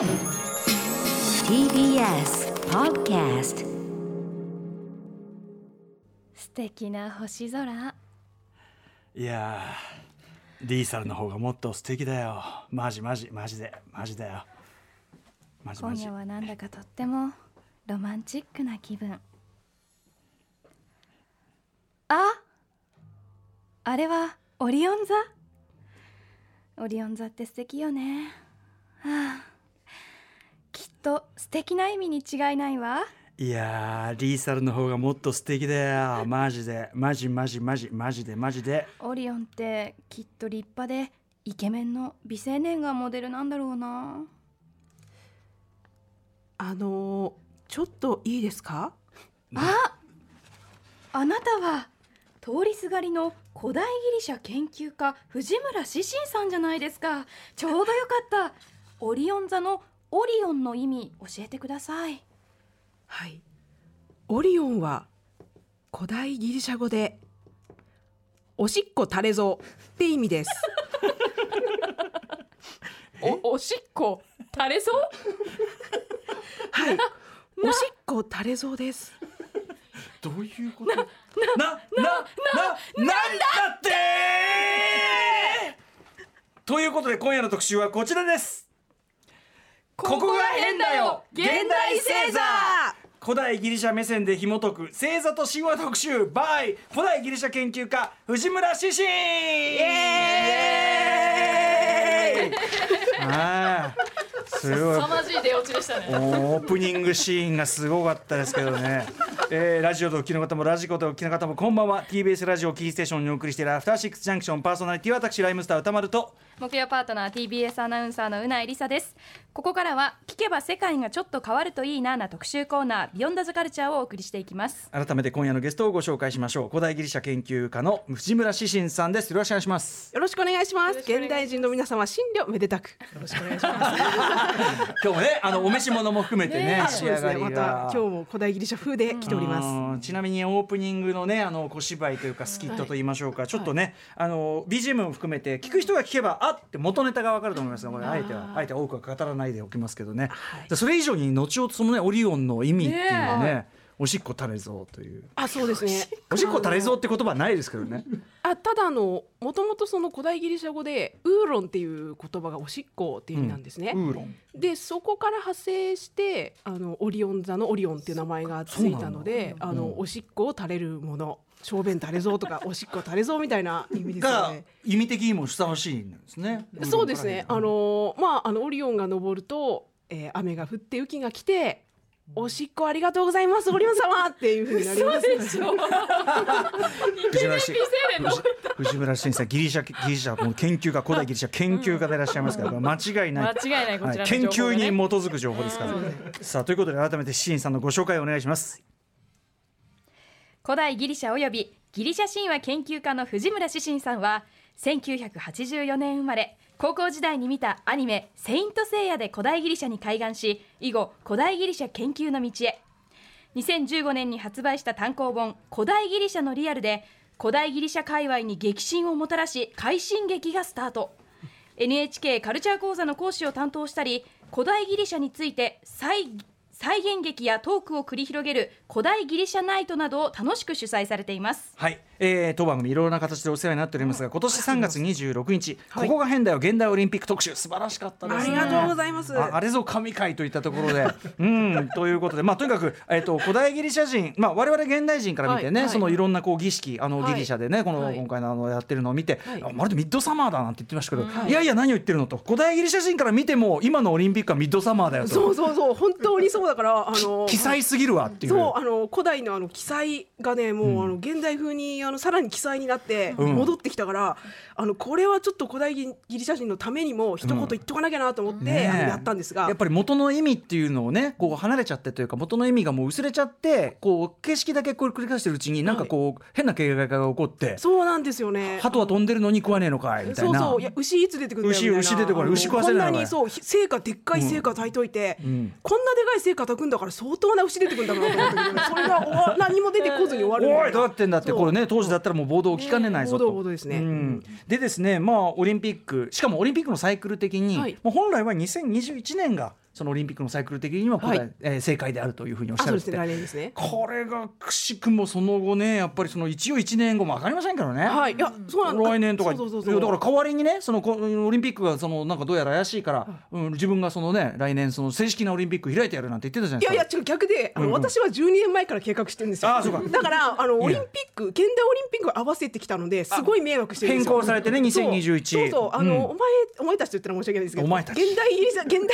TBS Podcast 素敵な星空。いやーリーサルの方がもっと素敵だよ。マジマジマジでマジだよ。マジマジ。今夜はなんだかとってもロマンチックな気分。ああれはオリオン座？オリオン座って素敵よね。はあきっと素敵な意味に違いないわ。いやーリーサルの方がもっと素敵だよ。マジで。マジマジマジマジでマジで。オリオンってきっと立派でイケメンの美青年がモデルなんだろうな。あのーちょっといいですか？ああなたは通りすがりの古代ギリシャ研究家藤村志信さんじゃないですか。ちょうどよかった。オリオン座のオリオンの意味教えてください。はい。オリオンは古代ギリシャ語でおしっこ垂れぞって意味です。おおしっこ垂れそうはい。おしっこ垂れぞです。どういうこと？なななななんだってということで今夜の特集はこちらですここが変だよ。現代星座。古代ギリシャ目線で紐解く星座と神話特集。by 古代ギリシャ研究家藤村志信イエーイ。あーすごい。まじい出落ちでしたね。オープニングシーンがすごかったですけどね、えーラジオでお聞きの方もラジコでお聞きの方もこんばんは。TBS ラジオキーステーションにお送りしているアフターシックスジャンクションパーソナリティは私ライムスター歌丸と。木曜パートナー TBS アナウンサーのうないりさです。ここからは聞けば世界がちょっと変わるといいなな特集コーナービヨンドザカルチャーをお送りしていきます。改めて今夜のゲストをご紹介しましょう。古代ギリシャ研究家の藤村志信さんです。よろしくお願いします。よろしくお願いします。現代人の皆様新慮めでたく。よろしくお願いします 今日もねあのお召し物も含めてねね。仕上がりが。また今日も古代ギリシャ風で来ております。うんちなみにオープニングのねあの小芝居というかスキットと言いましょうか、ちょっとね、あの BGM も含めて聞く人が聞けばあって元ネタがわかると思いますがこれあえては。あえて多くは語らないでおきますけどね、でそれ以上に後ほどそのねオリオンの意味っていうのねおしっこ垂れぞという。あそうですね。おしっこ。垂れぞって言葉はないですけどね。あただあのもともとその古代ギリシャ語でウーロンっていう言葉がおしっこっていう意味なんですね、ウーロン。でそこから派生してあのオリオン座のオリオンっていう名前がついたのであの、おしっこを垂れるもの。小便垂れぞとか おしっこ垂れぞみたいな意味ですよがね。意味的にもふさわしいんですね。そうですね。あのまああのオリオンが昇ると、えー雨が降って雨季が来て。おしっこありがとうございますオリオン様っていうふうになります。藤村氏藤藤村新さんギリシャギリシャもう研究家古代ギリシャ研究家でいらっしゃいますから、間違いない。間違いないこちらの研究に基づく情報ですから、さあということで改めてシンさんのご紹介をお願いします。古代ギリシャおよびギリシャ神話研究家の藤村志信さんは1984年生まれ高校時代に見たアニメ「セイント・セイヤ」で古代ギリシャに開眼し以後古代ギリシャ研究の道へ。2015年に発売した単行本「古代ギリシャのリアル」で古代ギリシャ界隈に激震をもたらし快進撃がスタート。NHK カルチャー講座の講師を担当したり古代ギリシャについて再再現劇やトークを繰り広げる古代ギリシャナイトなどを楽しく主催されています。はい、えー、当番組いろいろな形でお世話になっておりますが今年3月26日、はい。ここが変だよ現代オリンピック特集。素晴らしかったですね。ありがとうございます。ああれぞ神回といったところで、うん、ということで、まあ、とにかく、えっと、古代ギリシャ人、まあ、我々現代人から見てね、はい。はい。そのいろんなこう儀式、あのはい。ギリシャでね、この、はい今回のあのやってるのを見て、まるでミッドサマーだなんて言ってましたけど、はい。いやいや、何を言ってるのと、古代ギリシャ人から見ても、今のオリンピックはミッドサマーだよと。そうそうそう。本当にそうだから あの奇才すぎるわっていう。そうあの古代のあの記載がねもう、あの現代風にあのさらに記載になってうん。戻ってきたから、あのこれはちょっと古代ギリシャ人のためにも一言言っとかなきゃなと思って、やったんですが。やっぱり元の意味っていうのをねこう離れちゃってというか元の意味がもう薄れちゃってこう形式だけこれ繰り返してるうちになんかこう、変な経過が起こってそうなんですよね。鳩は飛んでるのに食わねえのかいみたいな。そうそういや牛いつ出てくるんだよ牛牛出てこない。牛食わせないのかい。こんなにそうひ成果でっかい成果炊いといて、ん。こんなでかい成果炊くんだから相当な牛出てくるんだろうなと思ったけどそれが終わ何も出てこずに終わるおいどうなってんだってこれね当時だったらもう暴動を聞かねないぞと。暴動暴動ですね。うん。でですねまあオリンピックしかもオリンピックのサイクル的に、はい。もう本来は2021年がそのオリンピックのサイクル的には答え、はい。えー正解であるというふうにおっしゃるって。ね。これがくしくもその後ねやっぱりその一応1年後も分かりませんけどね。はい。いやそうなん来年とか。そうそうそうそう。いやだから代わりにねそのこオリンピックがそのなんかどうやら怪しいから、うん、自分がそのね来年その正式なオリンピック開いてやるなんて言ってたじゃないですか。いやいや違う逆であの、うんうん。私は12年前から計画してるんですよ。あそうか。だからあのオリンピック現代オリンピックを合わせてきたのですごい迷惑してるんですよ。変更されてね2021そう。そうそう。あの、うん。お前お前たちと言ったら申し訳ないですけど現代現代現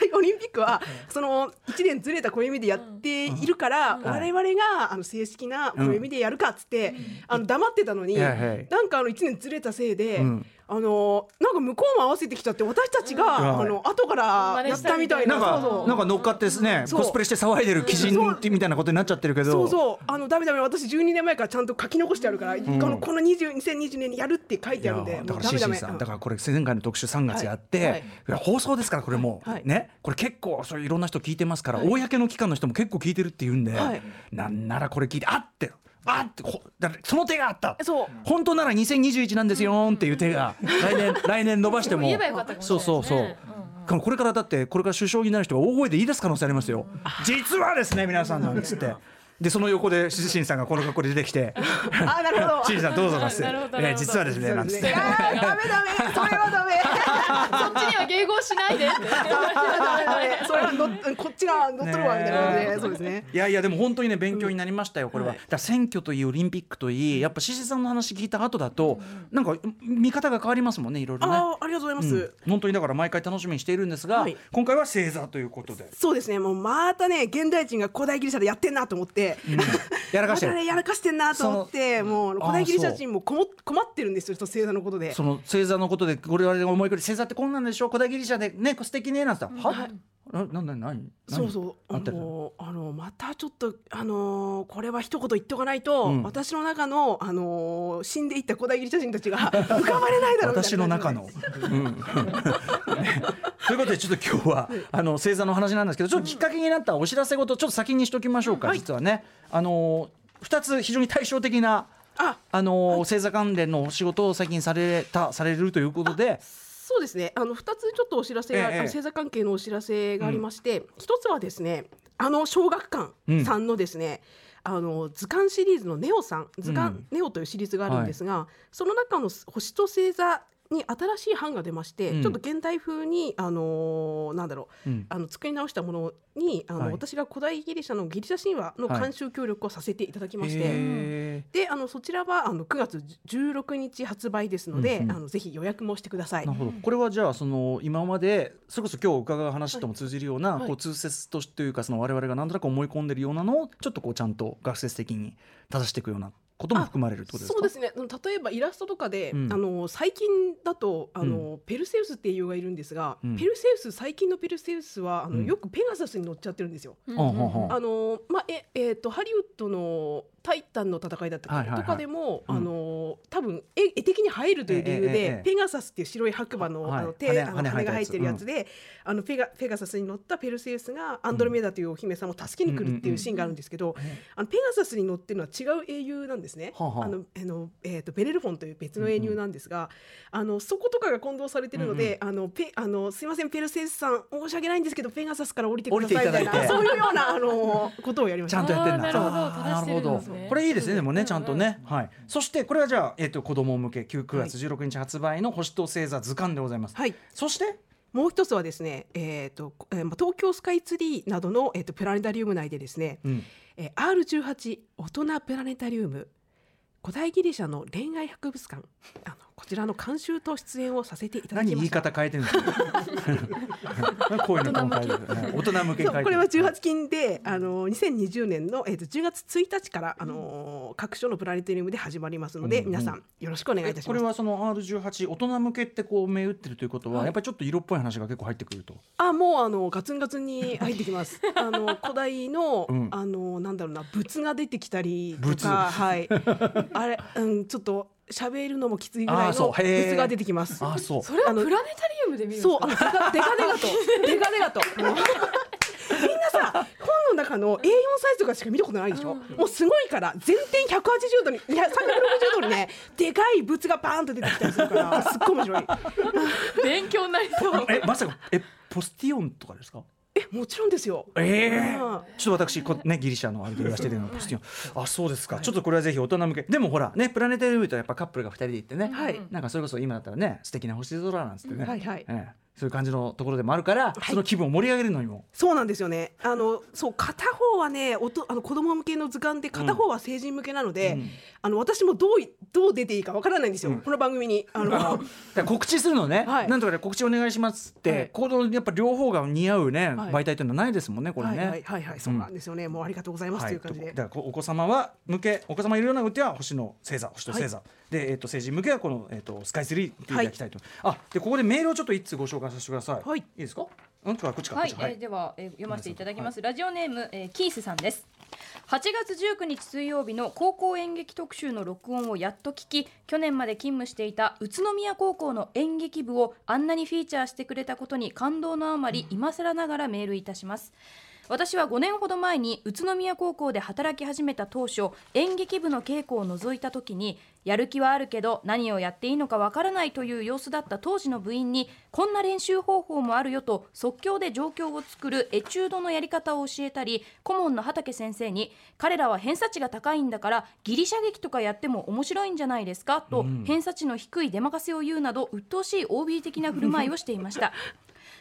代オリンピックはその1年ずれた暦でやっているから、我々があの正式な暦でやるかっつって、あの黙ってたのに、なんかあの1年ずれたせいで、うんあのなんか向こうも合わせてきちゃって私たちが、はい。あの後からやったみたいな。なんか乗っかってねそう。コスプレして騒いでる鬼人ってみたいなことになっちゃってるけど。そうそう。あのダメダメ私12年前からちゃんと書き残してあるから、このこの20 2020年にやるって書いてあるんでだからもうダメダメ。シシさん。だからこれ前回の特集3月やって、はい。はい。放送ですからこれもう、はい。ね。これ結構そういろんな人聞いてますから、はい。公の機関の人も結構聞いてるって言うんで、はい。なんならこれ聞いてあってあってほだその手があった。そう。本当なら2021なんですよっていう手が来年 来年伸ばしても。言えばよかったかもしれそうそうそう、これからだってこれから首相になる人が大声で言い出す可能性ありますよ。実はですね皆さんなんつってでその横でししんさんがこの格好で出てきてあなるほど。しんさんどうぞ なっつってえ実はですねなんつってあーダメダメそれはダメ。そっちには迎合しないでって。ダメダメそれは乗っこっちが乗っとるわみたいなねでそうですね。いやいやでも本当にね勉強になりましたよこれは、はい。だから選挙といいオリンピックといいやっぱ獅子さんの話聞いた後だと、なんか見方が変わりますもんねいろいろね。あーありがとうございます、うん。本当にだから毎回楽しみにしているんですが、はい。今回は星座ということで、そうですね。もうまたね現代人が古代ギリシャでやってんなと思って、やらかしてる。またねやらかしてんなと思ってもう古代ギリシャ人も困ってるんですよ星座のことで。その星座のことで我々が思いくり星座ってこんなんでしょ？古代ギリシャでね素敵ねなんて言ったら、はななな何そうそう。あってるもうあのまたちょっとあのーこれは一言言っておかないと、うん。私の中のあのー死んでいった古代ギリシャ人たちが 浮かばれないだろうみたいな私の中の。うん。ね。ということでちょっと今日はあの星座の話なんですけどちょっときっかけになったお知らせ事ちょっと先にしときましょうか、はい。実はね。あの2つ非常に対照的なああの星座関連のお仕事を最近されたされるということでそうですね。あの2つちょっとお知らせが、ええ星座関係のお知らせがありまして、一つはですねあの小学館さんのですね、あの図鑑シリーズのネオさん図鑑、ネオというシリーズがあるんですが、その中の星と星座に新しい版が出まして、うん。ちょっと現代風にあのーなんだろう、うん。あの作り直したものにあの、はい。私が古代ギリシャのギリシャ神話のはい。監修協力をさせていただきまして、へであのそちらはあの9月16日発売ですので、うんうん。あのぜひ予約もしてください。ーなる。ほど。これはじゃあその今までそれこそ今日伺う話とも通じるような、はい。こう通説としてというかその我々がなんとなく思い込んでるようなのをちょっとこうちゃんと学説的に正していくようなことも含まれるとですか？そうですね。うん例えばイラストとかで、うん。あの最近だとあの、ペルセウスっていう雄がいるんですが、うん。ペルセウス最近のペルセウスはあの、うん。よくペガサスに乗っちゃってるんですよ。うんうんうん。あのまあええーとハリウッドの「タイタン」の戦いだったはいはいはい。とかでも、うん。あの多分絵絵的に映えるという理由で、ペガサスっていう白い白馬の,、はい。あの手羽あの羽が生えてるやつで、あのペガペガサスに乗ったペルセウスがアンドロメダというお姫様を助けに来るっていうシーンがあるんですけど、あのペガサスに乗ってるのは違う英雄なんですね。はあはああのあのえー、とベレルフォンという別の英雄なんですが、あのそことかが混同されてるので、あのペあのすいませんペルセウスさん申し訳ないんですけどペガサスから降りてくださいみたい降りていただいてなそういうようなあのことをやりました。ちゃんとやってんだ。なるほど。これいいですね。でもね、ちゃんとね。はい。そしてこれはじゃあえっと子供向け9 9月16日発売の星と星座図鑑でございます。はいそして？もう一つはですね、えーとえーまあ東京スカイツリーなどの、えー、とプラネタリウム内でですね、うんえー R18 大人プラネタリウム古代ギリシャの恋愛博物館。あのこちらの監修と出演をさせていただ何言いきました。方変えてるんですか。こういうの大人向けこれは18金であの2020年の、えー、と10月1日から、あの各所のプラネタリウムで始まりますので、うんうん皆さんよろしくお願いいたしこます。れはその R18 大人向けってこう銘打ってるということは、はいやっぱりちょっと色っぽい話が結構入ってくると。あもうあのガツンガツンに入ってきます。あの古代の、うんあのなんだろうな仏が出てきたりと仏かはいあれうんちょっと喋るのもきついぐらいのそう。へー。仏が出てきます。あ、そう。それはプラネタリウムで見るんですか？そう。あのデカデカと デカデカと。みんなさ本の中の A4 サイズとかしか見たことないでしょ、もうすごいから全点180度にいや360度にねでかい仏がバーンと出てきたりするからすっごい面白い。勉強になりそう。え、まさかえポスティオンとかですか？もちろんですよ。ええうん。ちょっと私こねギリシャのあれで言わせてるの。ポスティオンあそうですか、ちょっとこれはぜひ大人向け。でもほらねプラネタリウムとやっぱカップルが二人で行ってね、はい。なんかそれこそ今だったらね素敵な星空なんつってね、はいはい。ええそういう感じのところでもあるから、その気分を盛り上げるのにも。そうなんですよね。あのそう片方はねおとあの子供向けの図鑑で片方は成人向けなので、うん。あの私もどういどう出ていいかわからないんですよ、うん。この番組に。あの。告知するのね、はい。なんとかで告知お願いしますって、はい。このやっぱ両方が似合うね、はい。媒体というのはないですもんねこれね。はいはいはいはいそうなんですよね、もうありがとうございますという感じで。だからこお子様は向けお子様いるような歌は星の星座星と星座、で、えっと成人向けはこの、えっとスカイツリーっていただきたいと、あでここでメールをちょっと一通ご紹介させてください、はい。いいですか？うん？こっちかこはい。っち、かえーでは、えー読ませていただきます、ラジオネーム、えーキースさんです。8月19日水曜日の高校演劇特集の録音をやっと聞き去年まで勤務していた宇都宮高校の演劇部をあんなにフィーチャーしてくれたことに感動のあまり今更ながらメールいたします私は5年ほど前に宇都宮高校で働き始めた当初演劇部の稽古を除いた時にやる気はあるけど何をやっていいのかわからないという様子だった当時の部員にこんな練習方法もあるよと即興で状況を作るエチュードのやり方を教えたり顧問の畑先生に彼らは偏差値が高いんだからギリシャ劇とかやっても面白いんじゃないですかと、偏差値の低い出任せを言うなど鬱陶しい OB 的な振る舞いをしていました。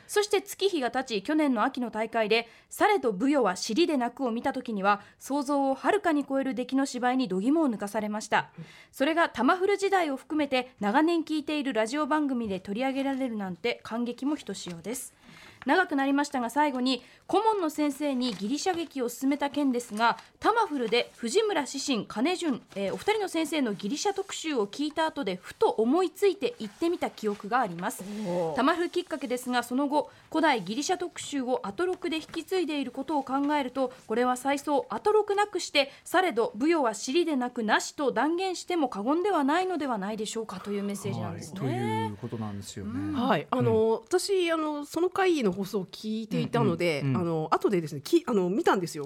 そして月日が経ち去年の秋の大会で「されど舞踊は尻で泣く」を見た時には想像をはるかに超える出来の芝居に度肝を抜かされました。それが玉古時代を含めて長年聴いているラジオ番組で取り上げられるなんて感激もひとしおです。長くなりましたが最後に顧問の先生にギリシャ劇を進めた件ですがタマフルで藤村志信金潤、えーお二人の先生のギリシャ特集を聞いた後でふと思いついて行ってみた記憶がありますタマフルきっかけですがその後古代ギリシャ特集をアトロクで引き継いでいることを考えるとこれは再送アトロクなくしてされど舞踊は尻でなくなしと断言しても過言ではないのではないでしょうかというメッセージなんですとね。いうことなんですよね。はい、あの、私あのその会の放送を聞いていたので、うんうんうん。あの後でですねきあの見たんですよ。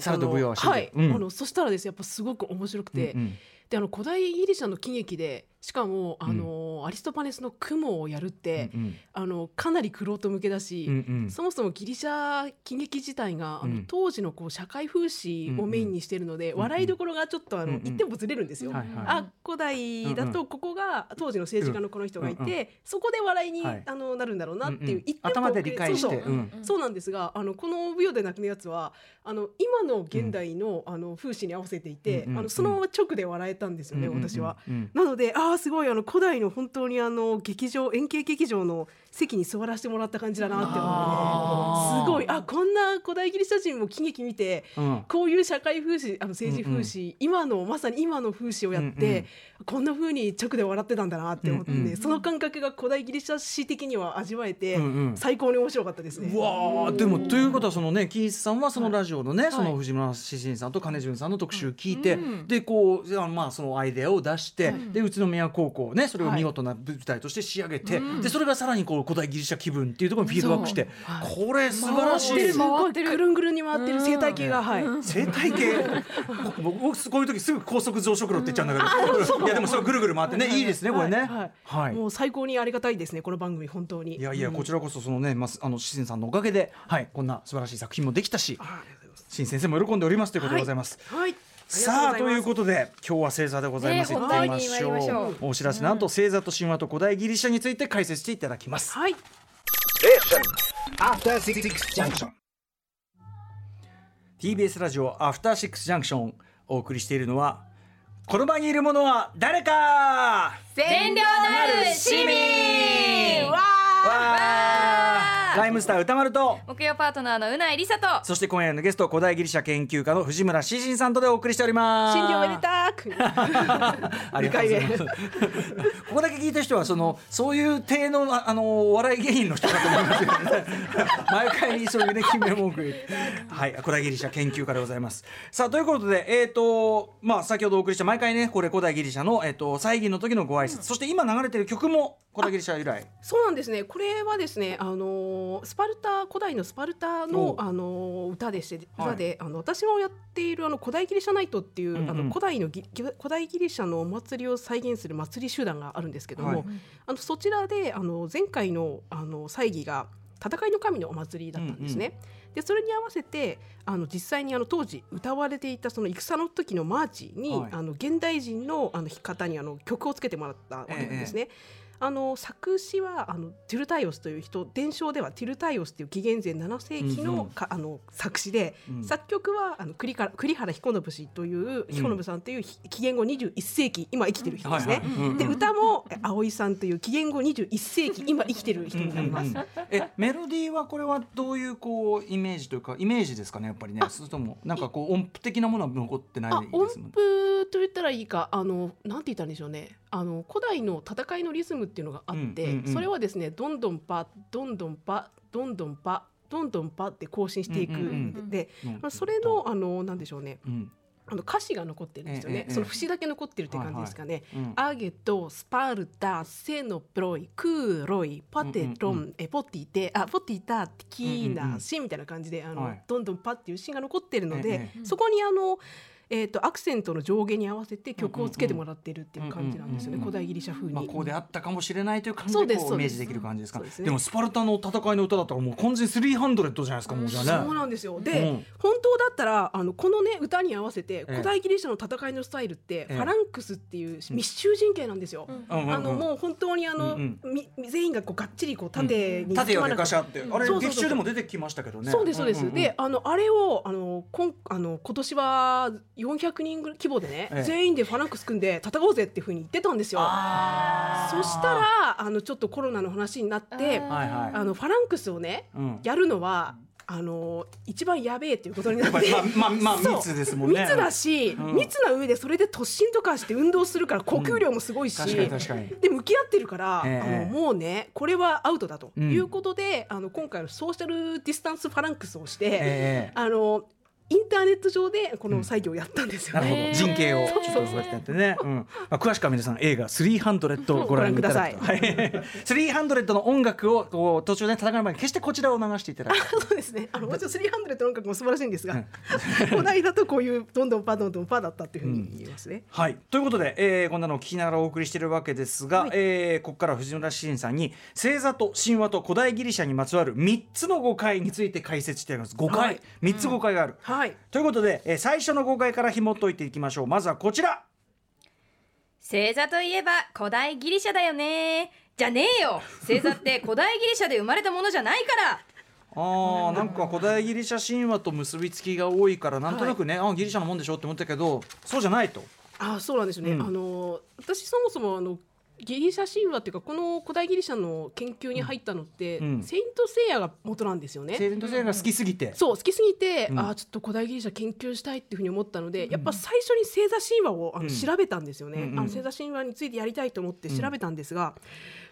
はい、うん。あのそしたらですねやっぱすごく面白くて、うんうん。であの古代ギリシャの喜劇でしかもあの、アリストパネスの雲をやるって、うんあのかなり玄人向けだし、うんうん。そもそもギリシャ喜劇自体があの、うん。当時のこう社会風刺をメインにしているので、笑いどころがちょっとあの、うんうん。一点もずれるんですよ。はいはい。あ古代だうんうん。とここが当時の政治家のこの人がいて、うんうん。そこで笑いに、はい。あのなるんだろうなっていう、うんうん。一で理解してそうそう,、うんそうなんですがあのこの舞踊で泣くのやつはあの今の現代の,、あの風刺に合わせていて、うんうんあのそのまま直で笑えたんですよね、うんうんうん私は。うん。なのでああすごいあの古代の本当にあの劇場円形劇場の席に座らせてもらった感じだなって思ってすごい。あこんな古代ギリシャ人も喜劇見てうん。こういう社会風刺あの政治風刺、今のまさに今の風刺をやって、うんうん。こんな風に直で笑ってたんだなって思って、うんうんその感覚が古代ギリシャ史的には味わえて、うんうん。最高に面白かったですね。うわーでもということはそのねキースさんはそのラジオのね、い。その藤村志信さんと金潤さんの特集聞いて、うんでこうまあそのアイデアを出して、で宇都宮高校ねそれをはい。見事な舞台として仕上げて、でそれがさらにこう古代ギリシャ気分っていうところにフィードバックして、これ素晴らしい。回ってるですすごいくるんぐるんに回ってる生態系が、はい。生態系？僕僕こういう時すぐ高速増殖炉って言っちゃうんだけど。いやでもそれぐるぐる回ってね。いいですねこれね。はい。はい。もう最高にありがたいですねこの番組本当に。いやいやこちらこそそのねまあの志信さんのおかげではいこんな素晴らしい作品もできたし新先生も喜んでおりますということでございます、はい。さあというとことで今日は星座でございます、ね行ってみましょう。お知らせなん。と星座と神話と古代ギリシャについて解説していただきます。はい。After Six Junction. TBS ラジオアフターシックスジャンクションお送りしているのはこの場にいるものは誰か！善良なる市民。わーライムスター歌丸と木曜パートナーのうないりさとそして今夜のゲスト古代ギリシャ研究家の藤村志信さんとでお送りしております新業おめでたく。ありがとうございます。ここだけ聞いた人はそのそういう体のああのお笑い芸人の人かと思いますよね。毎回そういうね決め文句はい古代ギリシャ研究家でございます。さあということでえっ、とまあ先ほどお送りした毎回ねこれ古代ギリシャのえっ、と祭儀の時のご挨拶、そして今流れてる曲も古代ギリシャ由来。そうなんですね。これはですね、あのースパルタ古代のスパルタおのあのー歌でして、はい。歌であの私もやっているあの古代ギリシャナイトっていう、うんうんあの古代のギ古代ギリシャのお祭りを再現する祭り集団があるんですけども、はい。あのそちらであの前回のあの祭儀が戦いの神のお祭りだったんですね。でそれに合わせてあの実際にあの当時歌われていたその戦の時のマーチに、はい。あの現代人のあの弾き方にあの曲をつけてもらったわけなんですね。あの作詞はあのテュルタイオスという人伝承ではテュルタイオスという紀元前7世紀の,、うんうん。かあの作詞で、うん。作曲はあの栗から栗原彦信氏という彦信さんというひ紀元後21世紀今生きてる人ですね。で歌もえ葵さんという紀元後21世紀今生きてる人になります。えメロディーはこれはどういうこうイメージというかイメージですかねやっぱりねそれとも。なんかこう音符的なものは残ってないあで音すもん符と言ったらいいかあのなんて言ったんでしょうねあの古代の戦いのリズムっていうのがあって、それはですねどんどんパどんどんパどんどんパどんどんパって更新していくで、それのあのなんでしょうね。うん。あの歌詞が残ってるんですよね、その節だけ残ってるって感じですかね。うん。アゲト、スパルタ、セノプロイ、クーロイ、パテロン、えポティテ、あポティタ、テキーナ、シみたいな感じであの、はい。どんどんパっていう詩が残ってるので、ええ。そこにあのえー、とアクセントの上下に合わせて曲をつけてもらってるっていう感じなんですよね、うんうんうん古代ギリシャ風に。まあ、こうであったかもしれないという感じでこうイメージできる感じですかそうです。ねでもスパルタの戦いの歌だったらもう完全に300じゃないですかもうじゃあね。そうなんですよ。で、うん。本当だったらあのこのね歌に合わせてえ古代ギリシャの戦いのスタイルって、えファランクスっていう密集陣形なんですよ。うん。うんうんあのもう本当にあの、うんみ全員がこうがっちりこう縦に縦がでなく。かしあって。あれ劇中でも出てきましたけどね。そうですそうです、んんんであのあれをあのこんあの今年は400人規模でね、ええ。全員でファランクス組んで戦おうぜっていうふうに言ってたんですよ。そしたらあのちょっとコロナの話になってあのファランクスをねうん。やるのはあの一番やべえっていうことになやって。まあまあま密ですもんね。密だし、うん。密な上でそれで突進とかして運動するから呼吸量もすごいし、確かに確かに。で向き合ってるから、ええあのもうねこれはアウトだとうん。いうことで、あの今回のソーシャルディスタンスファランクスをして、ええ。あのインターネット上でこの作業をやったんですよなるほね。ど陣形を。そう。ちょっとやってね、うん。まあ、詳しくは皆さん映画300をご覧いただくと、ごはい、300の音楽をこう途中で戦う前に決してこちらを流していただく。そうですね。あのもちろん300の音楽も素晴らしいんですが、古代だとこういうどんどんパどんどんパだったっていうふうに言いますね。はい、ということで、えーこんなのを聞きながらお送りしているわけですが、はい。えーここからは藤村慎さんに星座と神話と古代ギリシャにまつわる3つの誤解について解説しています。誤解、はい。3つ誤解がある、はい。ということで、えー最初の誤解から紐解いていきましょう。まずはこちら。星座といえば古代ギリシャだよね。じゃねえよ。星座って 古代ギリシャで生まれたものじゃないから。あーなんか古代ギリシャ神話と結びつきが多いからなんとなくね、あギリシャのもんでしょって思ったけどそうじゃないと。あ、そうなんですね。うん。あの私そもそもあのギリシャ神話っていうかこの古代ギリシャの研究に入ったのって、うん。セイントセイヤが元なんですよね。セイレントセイヤが好きすぎて、そう好きすぎて、うんあーちょっと古代ギリシャ研究したいっていうふうに思ったので、やっぱ最初に星座神話をあの、うん調べたんですよね、うん。うん。あの星座神話についてやりたいと思って調べたんですが、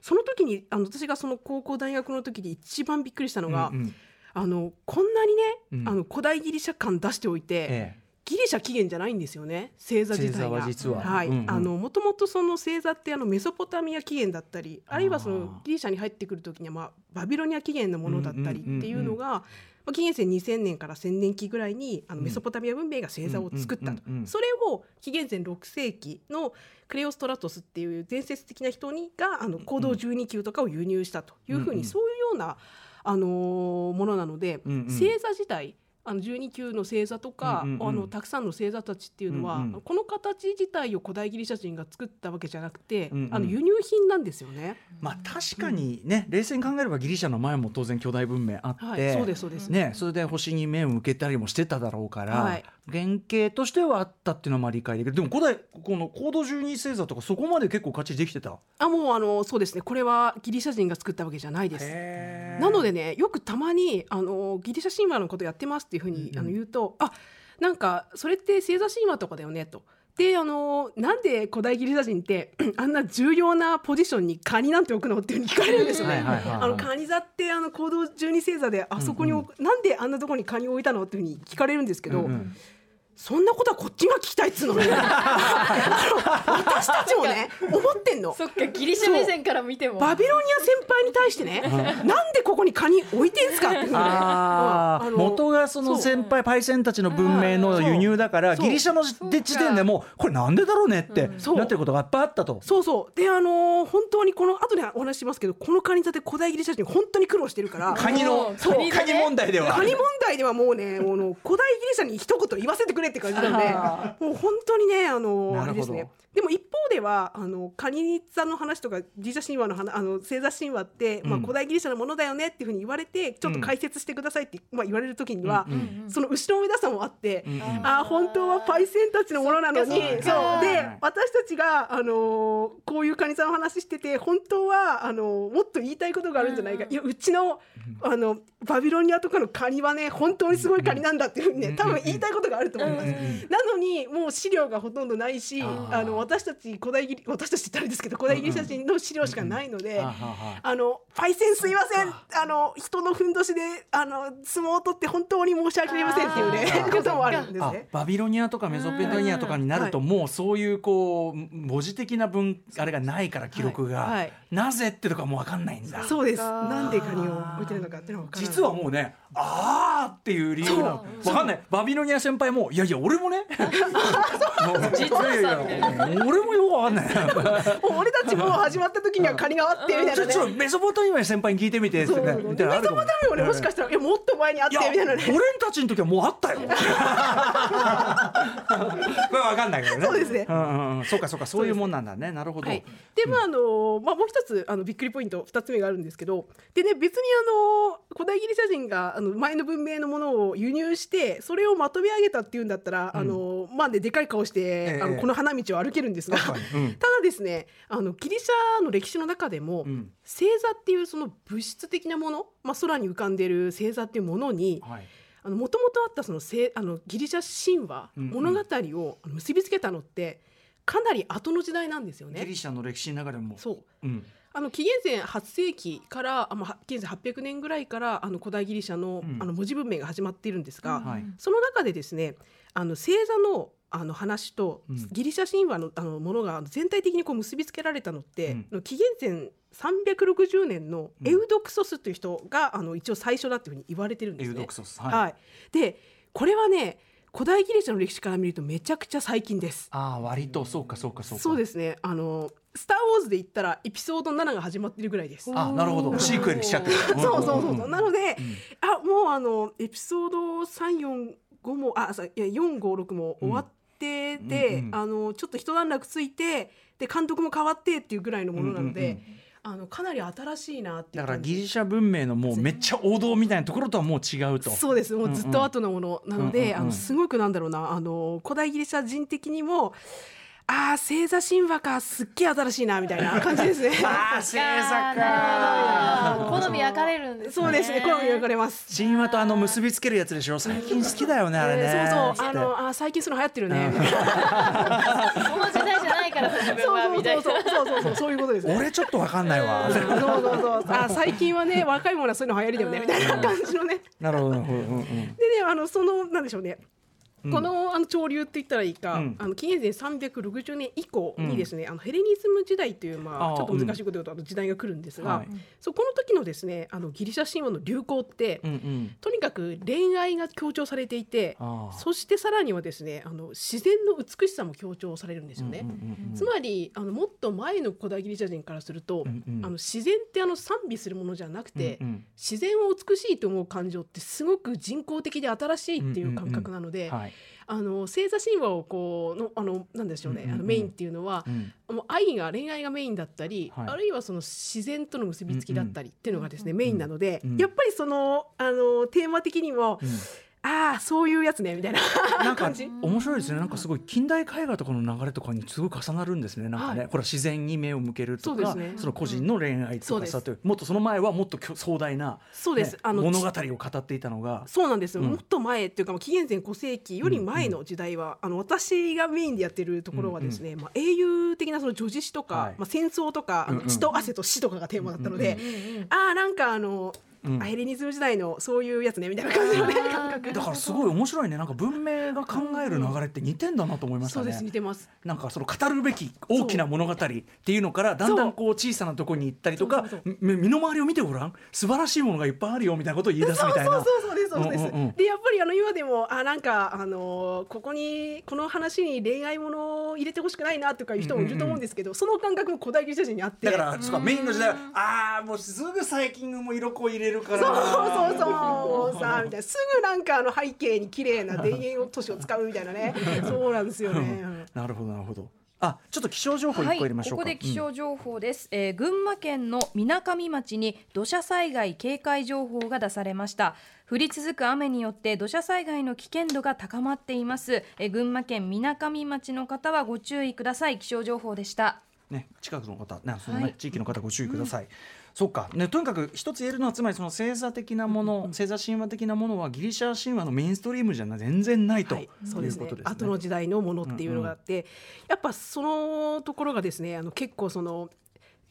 その時にあの私がその高校大学の時に一番びっくりしたのが、うんうん。あのこんなにね、うん。あの古代ギリシャ感出しておいて、ええギリシャ起源じゃないんですよね星座自体が。は実は。はい、あのもともとその星座ってあのメソポタミア起源だったりあるいはそのギリシャに入ってくる時には、まあ、バビロニア起源のものだったりっていうのが、まあ、紀元前2000年から1000年期ぐらいにあのうん。メソポタミア文明が星座を作ったと、それを紀元前6世紀のクレオストラトスっていう伝説的な人にがあの行動12級とかを輸入したというふうに、そういうような、あのーものなので、星座自体あの12級の星座とか、うんうんうん。あのたくさんの星座たちっていうのは、うんうん。この形自体を古代ギリシャ人が作ったわけじゃなくて、うんうん。あの輸入品なんですよね。まあ確かにね、冷静に考えればギリシャの前も当然巨大文明あって、はい、そうですそうです。ね、それで星に目を向けたりもしてただろうから、はい。原型としてはあったっていうのはまあ理解できる。でも古代この高度十二星座とかそこまで結構勝ちできてた？あもうあのそうですね。これはギリシャ人が作ったわけじゃないです。なのでねよくたまにあのギリシャ神話のことやってますっていうふうに、うんうんあの言うとあなんかそれって星座神話とかだよねと。であのなんで古代ギリシャ人って あんな重要なポジションにカニなんて置くのっていうふうに聞かれるんですよね。あのカニ座ってあの行動十二星座であそこに置く、なんであんなところにカニを置いたのっていうふうに聞かれるんですけど、うんうんそんなことはこっちが聞きたいっつうの 私たちもね思ってんの。そっかギリシャ目線から見ても。バビロニア先輩に対してね、なんでここにカニ置いてんすかってね。ああの元がその先輩パイセンたちの文明の輸入だからギリシャので時点でもうこれなんでだろうねってそう。なってることがいっぱいあったと。そうそう。であのー本当にこの後でお話ししますけどこのカニ座で古代ギリシャ人本当に苦労してるから。カニのそう。カニだね。カニ問題では。カニ問題ではもうねもうの古代ギリシャに一言言わせてくれって感じなのでもう本当にねあのなるほど。あれですねでも一方ではあのカニ座の話とかギリシャ神話の話あの星座神話って、まあ、うん。古代ギリシャのものだよねっていうふうに言われてちょっと解説してくださいって、まあ、言われる時には、その後ろめたさもあって、あー本当はパイセンたちのものなのにそう。で私たちが、あのーこういうカニ座の話してて本当はあのーもっと言いたいことがあるんじゃないか、いやうちのあのバビロニアとかのカニはね本当にすごいカニなんだっていうふうにね多分言いたいことがあると思います。なのにもう資料がほとんどないしあの私たち古代ギリ私たちってあれですけど古代ギリシャ人の資料しかないので、はあのパイセンすいません。あの人のふんどしであの相撲を取って本当に申し訳ありませんっていうねこともあるんですあね。バビロニアとかメソポタミアとかになるともうそういうこう文字的な文あれがないから記録が、はいはい。なぜってとかもう分かんないんだ。そうです。なんでカニを置いてるのかっていうのは分からない。実はもうねあーっていう理由わかんない。バビロニア先輩もいやいや俺もね。実はさ俺もよくわかんない俺たちも始まった時にはカニがあってみたいなね。ちょちょメソポタミア先輩に聞いてみてってね。メソポタミアもねもしかしたらいやもっと前にあってみたいなね。俺たちの時はもうあったよ。これわかんないけどね。そうですね。んうんうん。そうかそうかそういうもんなんだね。なるほど、はい、でまああのまあもう一つあのびっくりポイント二つ目があるんですけどでね別にあの古代ギリシャ人があの前の文明のものを輸入してそれをまとめ上げたっていうんだったら、あのまあねでかい顔して、ええ。あのこの花道を歩けるんですが、ただですねあのギリシャの歴史の中でも、うん。星座っていうその物質的なもの、まあ、空に浮かんでる星座っていうものにはい。もともとあったそのせあのギリシャ神話、うんうん。物語を結びつけたのってかなり後の時代なんですよね。ギリシャの歴史の中でも。そう。うん。あの紀元前8世紀からあ、まあ、紀元前800年ぐらいからあの古代ギリシャの,、うん。あの文字文明が始まっているんですが、はい。その中でですねあの星座のあの話とうん。ギリシャ神話のあのものが全体的にこう結びつけられたのって、うん。紀元前360年のエウドクソスという人が、あの一応最初だっていうふうに言われてるんですね。エウドク。ソス。はい。はい。でこれはね古代ギリシャの歴史から見るとめちゃくちゃ最近です。ああ割と。そうかそうかそうか。そうですね。あの「スター・ウォーズ」で言ったらエピソード7が始まってるぐらいです。あなるほど。シークエルしちゃってる。そうそうそうそう、ん。なので、あもうあのエピソード345もあさいや456も終わってて、うんうん。あのちょっと一段落ついてで監督も変わってっていうぐらいのものなので、うんうんうん。あのかなり新しいなっていうだからギリシャ文明のもうめっちゃ王道みたいなところとはもう違うと。そうです。もうずっと後のものなので、うんうんうんあのすごくなんだろうなあの古代ギリシャ人的にもあー星座神話かすっげえ新しいなみたいな 感じですね。ああ星座なるほど好み分かれるんですねそうですね好み分かれます。神話とあの結びつけるやつでしょ？最近好きだよねあれねえーそうそうあのあー最近その流行ってるね。うんみたいなその時代じゃないから自分そうはみたいなそうそうそうそうそうそういうことですね。俺ちょっとわかんないわそうそうそうあ最近はね若い者はそういうの流行りだよねみたいな感じのね。なるほどなるほどうんうんでねあのそのなんでしょうね。このあの潮流って言ったらいいか、うん。あの紀元前360年以降にですね、あのヘレニズム時代というまあちょっと難しいこと言うとあの時代が来るんですが、はい。そこの時のですねあのギリシャ神話の流行って、とにかく恋愛が強調されていてそしてさらにはですねあの自然の美しさも強調されるんですよね。つまりあのもっと前の古代ギリシャ人からすると、あの自然ってあの賛美するものじゃなくて、自然を美しいと思う感情ってすごく人工的で新しいっていう感覚なので、はいあの星座神話をこうのあのなんでしょうね、うんうんうん。あのメインっていうのは、うん。もう愛が恋愛がメインだったり、はい。あるいはその自然との結びつきだったりっていうのがですね、メインなので、うん。やっぱりそのあのテーマ的にも、うんああそういうやつねみたいな。なんか感じ？面白いですね。なんかすごい近代絵画とかの流れとかにすごい重なるんですね。なんかね、はい。これは自然に目を向けるとかそ,、ね。の個人の恋愛とかさそうというもっとその前はもっと壮大な、そうです、ねあの物語を語っていたのが。そうなんです。よ、うん。もっと前っていうかもう紀元前5世紀より前の時代は、あの私がメインでやってるところはですね、まあ、英雄的なその女子詩とか、はい。まあ、戦争とか、うんうん血と汗と死とかがテーマだったので、うんうんああなんかあのうん。あヘレニズム時代のそういうやつねみたいな感じのね感覚。だからすごい面白いね。なんか文明が考える流れって似てんだなと思いましたねそうです似てます。なんかその語るべき大きな物語っていうのからだんだんこう小さなところに行ったりとか身の回りを見てごらん。素晴らしいものがいっぱいあるよみたいなことを言い出すみたいな。そうそうそうですそうです、うんうんうん。でやっぱりあの今でもあなんかあのここにこの話に恋愛ものを入れてほしくないなとかいう人もいると思うんですけど、その感覚も古代ギリシャ人にあって。だからそうかメインの時代はああもうすぐ最近も色濃い入れるから。そうそうそう。もうさみたいな。すぐなんかあの背景に綺麗な田園都市を使うみたいなね。そうなんですよね。うん。なるほどなるほど。あちょっと気象情報一個入れましょうか、ここで気象情報です、えー群馬県のみなかみ町に土砂災害警戒情報が出されました。降り続く雨によって土砂災害の危険度が高まっています、えー群馬県みなかみ町の方はご注意ください。気象情報でした。ね、近くの方、ね、その地域の方ご注意ください。そうか、ね、とにかく一つ言えるのはつまりその星座的なもの、星座神話的なものはギリシャ神話のメインストリームじゃな全然ないと、はい、そうですね。いうことですね。後の時代のものっていうのがあって、やっぱそのところがですねあの結構その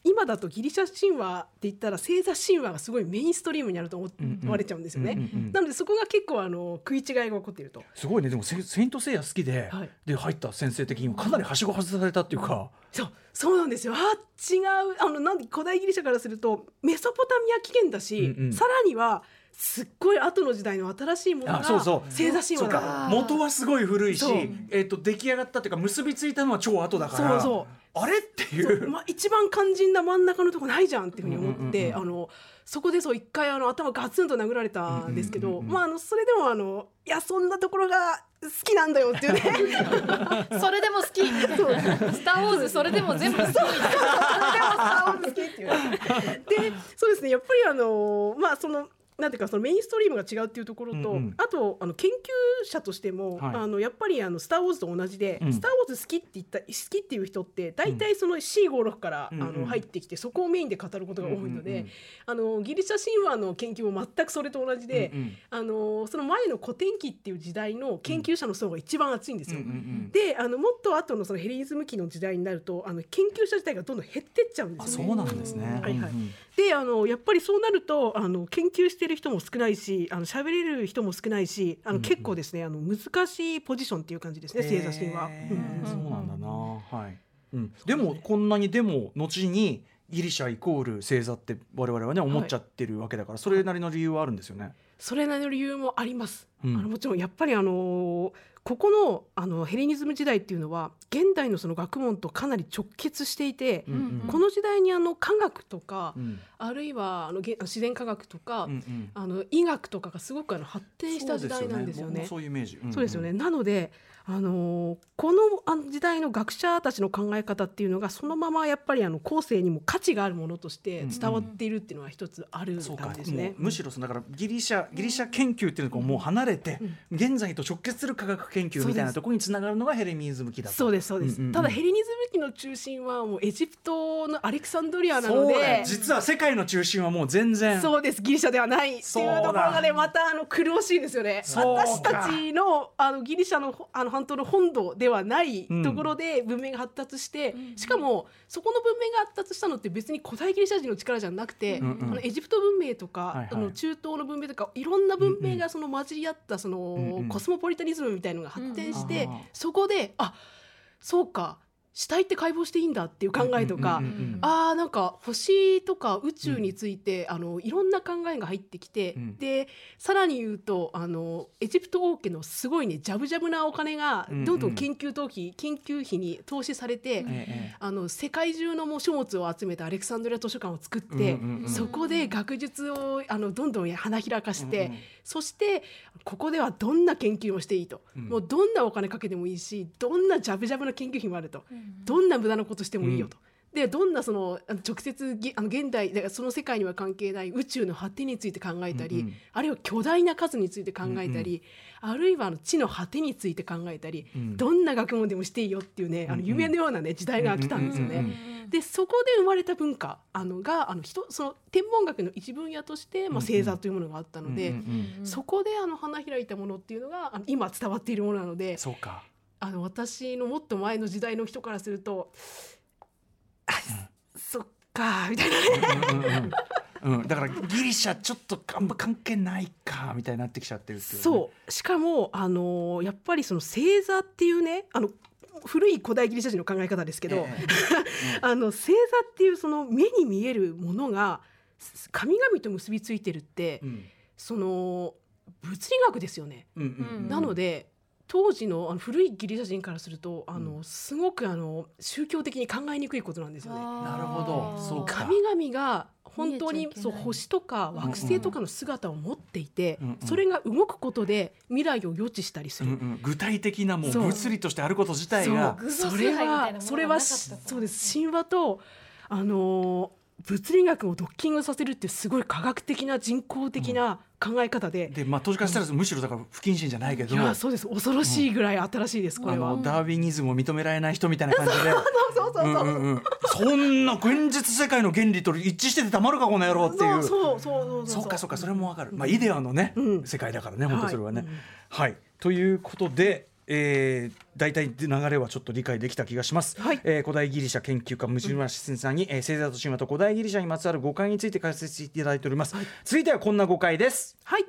今だとギリシャ神話って言ったら星座神話がすごいメインストリームにあると思われちゃうんですよね、うんうんうんなのでそこが結構あの食い違いが起こっていると。すごいね。でもセセイントセイヤ好きで、はい。で入った先生的にもかなりはしご外されたっていうか、そうそうなんですよ。あ違う。あのなんで古代ギリシャからするとメソポタミア起源だし、うんうん。さらにはすっごい後の時代の新しいものがあそうそう。星座神話だか元はすごい古いしえっと出来上がったっていうか結びついたのは超後だから。そうそう。あれっていそう。うまあ、一番肝心な真ん中のとこないじゃんっていうふうに思って、うんうんうんあのそこでそう一回あの頭ガツンと殴られたんですけど、うんうんうんうん。まああのそれでもあのいやそんなところが好きなんだよっていうね。それでも好き。スター・ウォーズそれでも全部好き。それでもスター・ウォーズ好きっていう。でそうですね。やっぱりあのまあそのなんていうかそのメインストリームが違うっていうところと、うんうん。あとあの研究者としても、はい。あのやっぱりあのスター・ウォーズと同じで、うんスター・ウォーズ好きって言った好きっていう人って大体その C56 から、うんうん。あの入ってきてそこをメインで語ることが多いので、うんうんうんあのギリシャ神話の研究も全くそれと同じで、うんうん。あのその前の古典期っていう時代の研究者の層が一番熱いんですよ。うんうんうん。であのもっと後のそのヘレニズム期の時代になるとあの研究者自体がどんどん減ってっちゃうんであすよね。そうなんですね。はいはい。うんうんであのやっぱりそうなるとあの研究してる人も少ないしあの喋れる人も少ないしあの、うんうん結構ですねあの難しいポジションっていう感じですね星座神話。へうんーそうなんだな、はい、うん、でもこんなにでも後にギリシャイコール星座って我々はね思っちゃってるわけだから、それなりの理由はあるんですよね。それなりの理由もあります。うんあのもちろんやっぱりあのここのあのヘレニズム時代っていうのは現代のその学問とかなり直結していて、うんうんこの時代にあの科学とか、うんあるいはあのげ自然科学とか、うんうんあの医学とかがすごくあの発展した時代なんですよね。そういうイメージ。んんそうですよね。。なので、あのーこの時代の学者たちの考え方っていうのがそのままやっぱりあの後世にも価値があるものとして伝わっているっていうのは一つあるんそうか、ですね。もうむしろそのだからギリシャギリシャ研究っていうのがもう離れて、現在と直結する科学研究みたいなところにつながるのがヘレニズム期だと。そうですそうです、うんうんうん。ただヘレニズム期の中心はもうエジプトのアレクサンドリアなのでよ実は世界の中心はもう全然。そうです。ギリシャではないっていうところがねまたあの苦しいですよね。私たちのあのギリシャのほあの半島の本土ではないうんところで文明が発達して、しかもそこの文明が発達したのって別に古代ギリシャ人の力じゃなくて、うんうん。あのエジプト文明とか、はいはい。あの中東の文明とかいろんな文明がその混じり合ったその、コスモポリタニズムみたいのが発展して、そこであそうか死体って解剖していいんだっていう考えとか、うんうんうんうんあーなんか星とか宇宙について、あのいろんな考えが入ってきて、うん。でさらに言うとあのエジプト王家のすごいねジャブジャブなお金がうんうん。どんどん研究投費、研究費に投資されて、ええあの世界中のもう書物を集めたアレクサンドリア図書館を作って、うんうんうんそこで学術をあのどんどん花開かして、うんうんそしてここではどんな研究をしていいと、うん。もうどんなお金かけてもいいしどんなジャブジャブな研究費もあると、どんな無駄なことしてもいいよと。でどんなその直接ぎあの現代だからその世界には関係ない宇宙の果てについて考えたり、うんうんあるいは巨大な数について考えたり、あるいはあの地の果てについて考えたり、うん。どんな学問でもしていいよっていうねあの夢のようなね時代が来たんですよね。うんうんうんでそこで生まれた文化あのがあの人その天文学の一分野として、まあ、星座というものがあったので、うんうんうん。そこであの花開いたものっていうのがあの今伝わっているものなのでそうか。あの私のもっと前の時代の人からすると、あそっかみたいなね。うんうんうんうん、だからギリシャちょっとあんま関係ないかみたいになってきちゃってるっていう、ね、そう。しかもあのやっぱりその星座っていうねあの古い古代ギリシャ人の考え方ですけど、え あの星座っていうその目に見えるものが神々と結びついてるって、うん。その物理学ですよね。うんうんうん。なので当時のあの古いギリシャ人からするとあの、すごくあの宗教的に考えにくいことなんですよね。なるほど。そうか。神々が本当にそう星とか惑星とかの姿を持っていて、うんうん。それが動くことで未来を予知したりする。うんうん。具体的なもう物理としてあること自体が。それはがそれはそうです。神話とあのー物理学をドッキングさせるってすごい科学的な人工的な考え方で、でまあ当時からしたらむしろだから不謹慎じゃないけど。いやそうです。恐ろしいぐらい新しいです、こあれは。のダーウィニズムを認められない人みたいな感じで。そうそうそうそう。うんうんうん。そんな現実世界の原理と一致しててたまるかこの野郎っていう。そうそうそうそうそう。かそうかそれもわかる、まあイデアのね、うん。世界だからね本当それはね。ははいい、ということで、えー、大体流れはちょっと理解できた気がします、はい。えー古代ギリシャ研究家ムジマシスンさんに、えー星座と神話と古代ギリシャにまつわる誤解について解説していただいております、続いてはこんな誤解です。はい。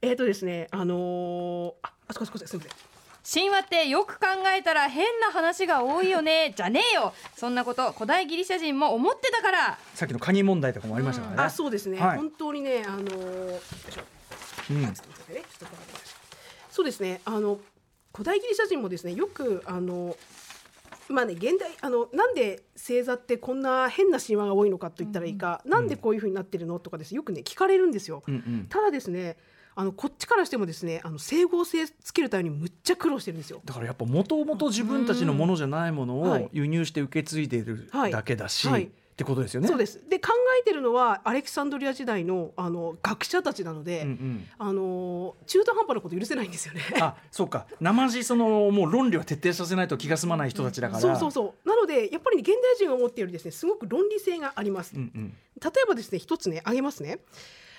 えっ、とですねあのー、ああそこそこすみません。神話ってよく考えたら変な話が多いよね。じゃねえよ。そんなこと古代ギリシャ人も思ってたから。さっきのカニ問題とかもありましたからね、あそうですね、はい。本当にねあのーうん。そうですね。あの古代ギリシャ人もですねよくあのまあね現代あのなんで星座ってこんな変な神話が多いのかと言ったらいいか、なんでこういうふうになってるのとかですよくね聞かれるんですよ。うんうん。ただですねあのこっちからしてもですねあの整合性つけるためにむっちゃ苦労してるんですよ。だからやっぱもともと自分たちのものじゃないものをはい。輸入して受け継いでいるはい。だけだし、はいってことですよね。そうですで考えてるのはアレキサンドリア時代のあの学者たちなので、うんうんあの中途半端なこと許せないんですよね。あそうか生地そのもう論理は徹底させないと気が済まない人たちだから、そうそうそうなのでやっぱり、ね、現代人が持っているですねすごく論理性があります。うんうん例えばですね一つね挙げますね。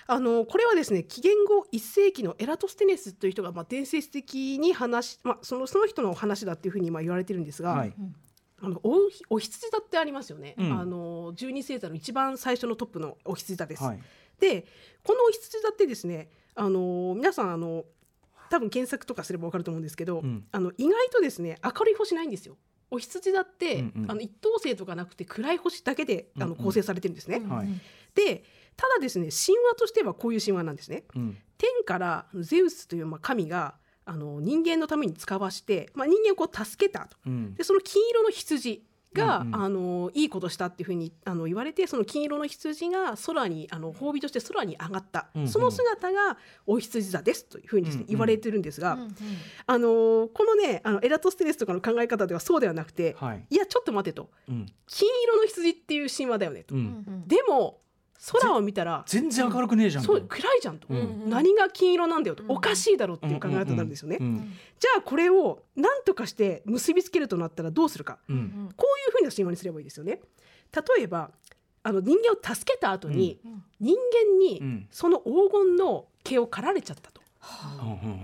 あのこれはですね紀元後1世紀のエラトステネスという人がまあ伝説的に話、まあ、そのその人の話だっていうふうにまあ言われてるんですが、はいあのおお羊座ってありますよね、うん。あの十二星座の一番最初のトップのお羊座です。はい。でこのお羊座ってですねあの皆さんあの多分検索とかすれば分かると思うんですけど、うん。あの意外とですね明るい星ないんですよ。お羊座って、うんうん。あの一等星とかなくて暗い星だけであうんうん。の構成されてるんですね。はい。でただですね神話としてはこういう神話なんですね。うん。天からゼウスというまあ神があの人間のために使わして、まあ、人間をこう助けたと。うん。でその金色の羊が、うんうん。あのいいことしたっていうふうにあの言われてその金色の羊が空にあの褒美として空に上がった、うんうん。その姿がお羊座ですというふうにですね、うんうん。言われてるんですが、あのこのねあのエラトステレスとかの考え方ではそうではなくて、はい。いやちょっと待てと。うん。金色の羊っていう神話だよねと、うん。でも空を見たら全然明るくねえじゃんと。そう暗いじゃんと、うん。何が金色なんだよと、うん。おかしいだろうっていう考え方になるんですよね、うん。じゃあこれを何とかして結びつけるとなったらどうするか、うん。こういうふうな神話にすればいいですよね。例えばあの人間を助けた後に、うん。人間にうん。その黄金の毛を刈られちゃったと。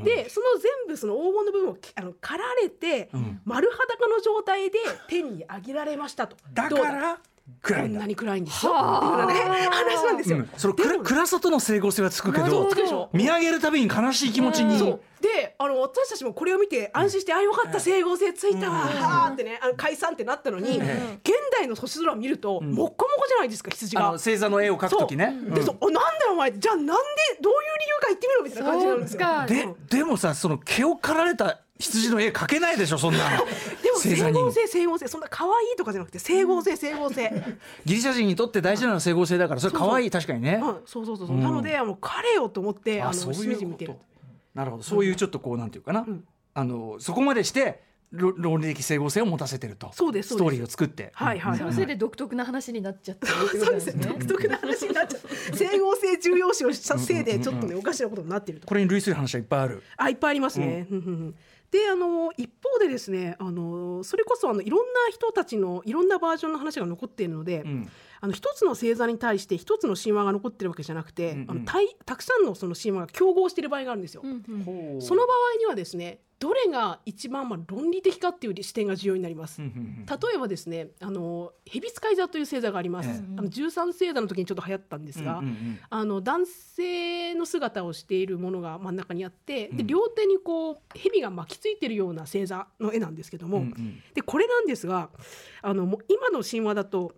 でその全部その黄金の部分をあの刈られて、うん。丸裸の状態で天に上げられましたと。だから暗いんだ。こんなに暗いんですよ。っていうようなね話なんですよ。うん。その暗でも暗さとの整合性はつくけど見上げるたびに悲しい気持ちに。であの私たちもこれを見て安心して、あよかった整合性ついたわ、はーってねあの解散ってなったのに、ん。現代の星空を見ると、ん。もっこもこじゃないですか羊が。あの。星座の絵を描くときね。そう。でそう。おなんだよお前じゃあなんでどういう理由か言ってみろみたいな感じになるんですよ。ででもさその毛を刈られた羊の絵描けないでしょそんな でも整合性整合性。そんな可愛いとかじゃなくて整合性整合性。ギリシャ人にとって大事なのは整合性だからそれ可愛い確かにね。うん、そうそうそうそう、うん。なのでもう彼よと思ってあのそうしめじみてる。なるほど。そういうちょっとこうなんていうかな、ん。あのそこまでしてろ論理的整合性を持たせてると。そうですそうです。ストーリーを作って。はいはいはい。それで独特な話になっちゃったってことそうですすね。独特な話になっちゃう整合性重要視をしたせいでちょっとねおかしなことになってると。これに類する話はいっぱいある。あいっぱいありますね。うんうんうんであの一方でですねあのそれこそあのいろんな人たちのいろんなバージョンの話が残っているので、うん。あの一つの星座に対して一つの神話が残ってるわけじゃなくて、うんうん。あのたいたくさんのその神話が競合している場合があるんですよ。ほう。その場合にはですねどれが一番まあ論理的かっていう視点が重要になります。例えばですねあの蛇使い座という星座があります、ええ。あの13星座の時にちょっと流行ったんですが、あの男性の姿をしているものが真ん中にあって、うん。で両手にこう蛇が巻きついてるような星座の絵なんですけども、うんうん。でこれなんですがあのもう今の神話だと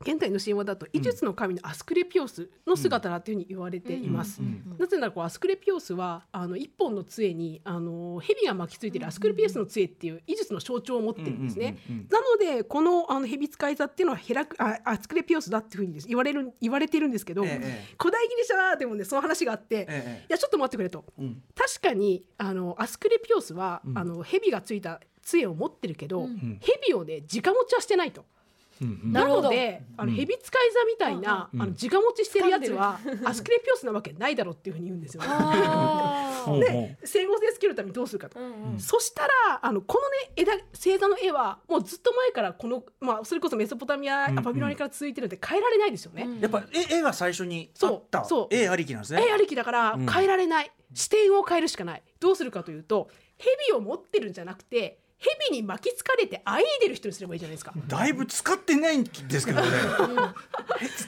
現代の神話だと医術の神のアスクレピオスの姿だというふうに言われています。うん。なぜならこうアスクレピオスはあの一本の杖にあの蛇が巻きついているアスクレピオスの杖っていう医術の象徴を持ってるんですね。なのでこのあの蛇使い座っていうのはヘラクあアスクレピオスだっていうふうにです。言われる言われているんですけど、ええ古代ギリシャでもねその話があって、ええいやちょっと待ってくれと。うん。確かにあのアスクレピオスは、うん。あの蛇がついた杖を持ってるけど、ん。蛇をね直持ちはしてないと。うんうん。なるほど。のであのうん。蛇使い座みたいな、うんあの直持ちしてるやつはアスクレピオスなわけないだろうっていうふうに言うんですよ。で整合性つけるためにどうするかと。うんうん。そしたらあのこのね枝星座の絵はもうずっと前からこの、まあ、それこそメソポタミア、うんバビロニアから続いてるので変えられないですよね。うんやっぱ絵絵が最初にあったそうそう。絵ありきなんですね。絵ありきだからうん。変えられない、視点を変えるしかない。どうするかというと蛇を持ってるんじゃなくて蛇に巻きつかれてあいでる人にすればいいじゃないですか。だいぶ使ってないんですけどね。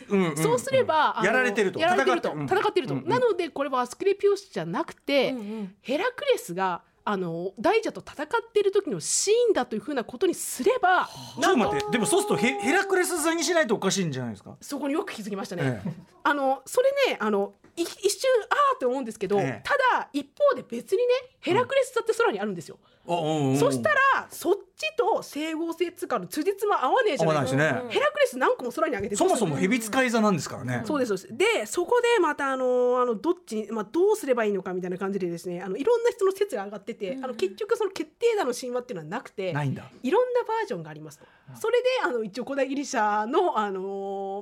うん。うんそうすれば、やられてると。やられてると。うん。戦ってると、なのでこれはアスクレピオスじゃなくて、うんうん。ヘラクレスがあの大蛇と戦っている時のシーンだというふうなことにすればちょっと待って。でもそうするとヘヘラクレス座にしないとおかしいんじゃないですか？そこによく気づきましたね。ええ。あのそれねあのい一瞬ああって思うんですけど、ええ。ただ一方で別にねヘラクレス座って空にあるんですよ。うんそしたらそっちと整合性つかの辻褄合わねえじゃない？ですか。ね。ヘラクレス何個も空に上げてそもそも蛇使い座なんですからね。そうですそうです。でそこでまたあのあのどっちに、まあ、どうすればいいのかみたいな感じでですねあのいろんな人の説が上がってて、あの結局その決定打の神話っていうのはなくてないんだ。いろんなバージョンがあります。と。それであの一応古代ギリシャの、あの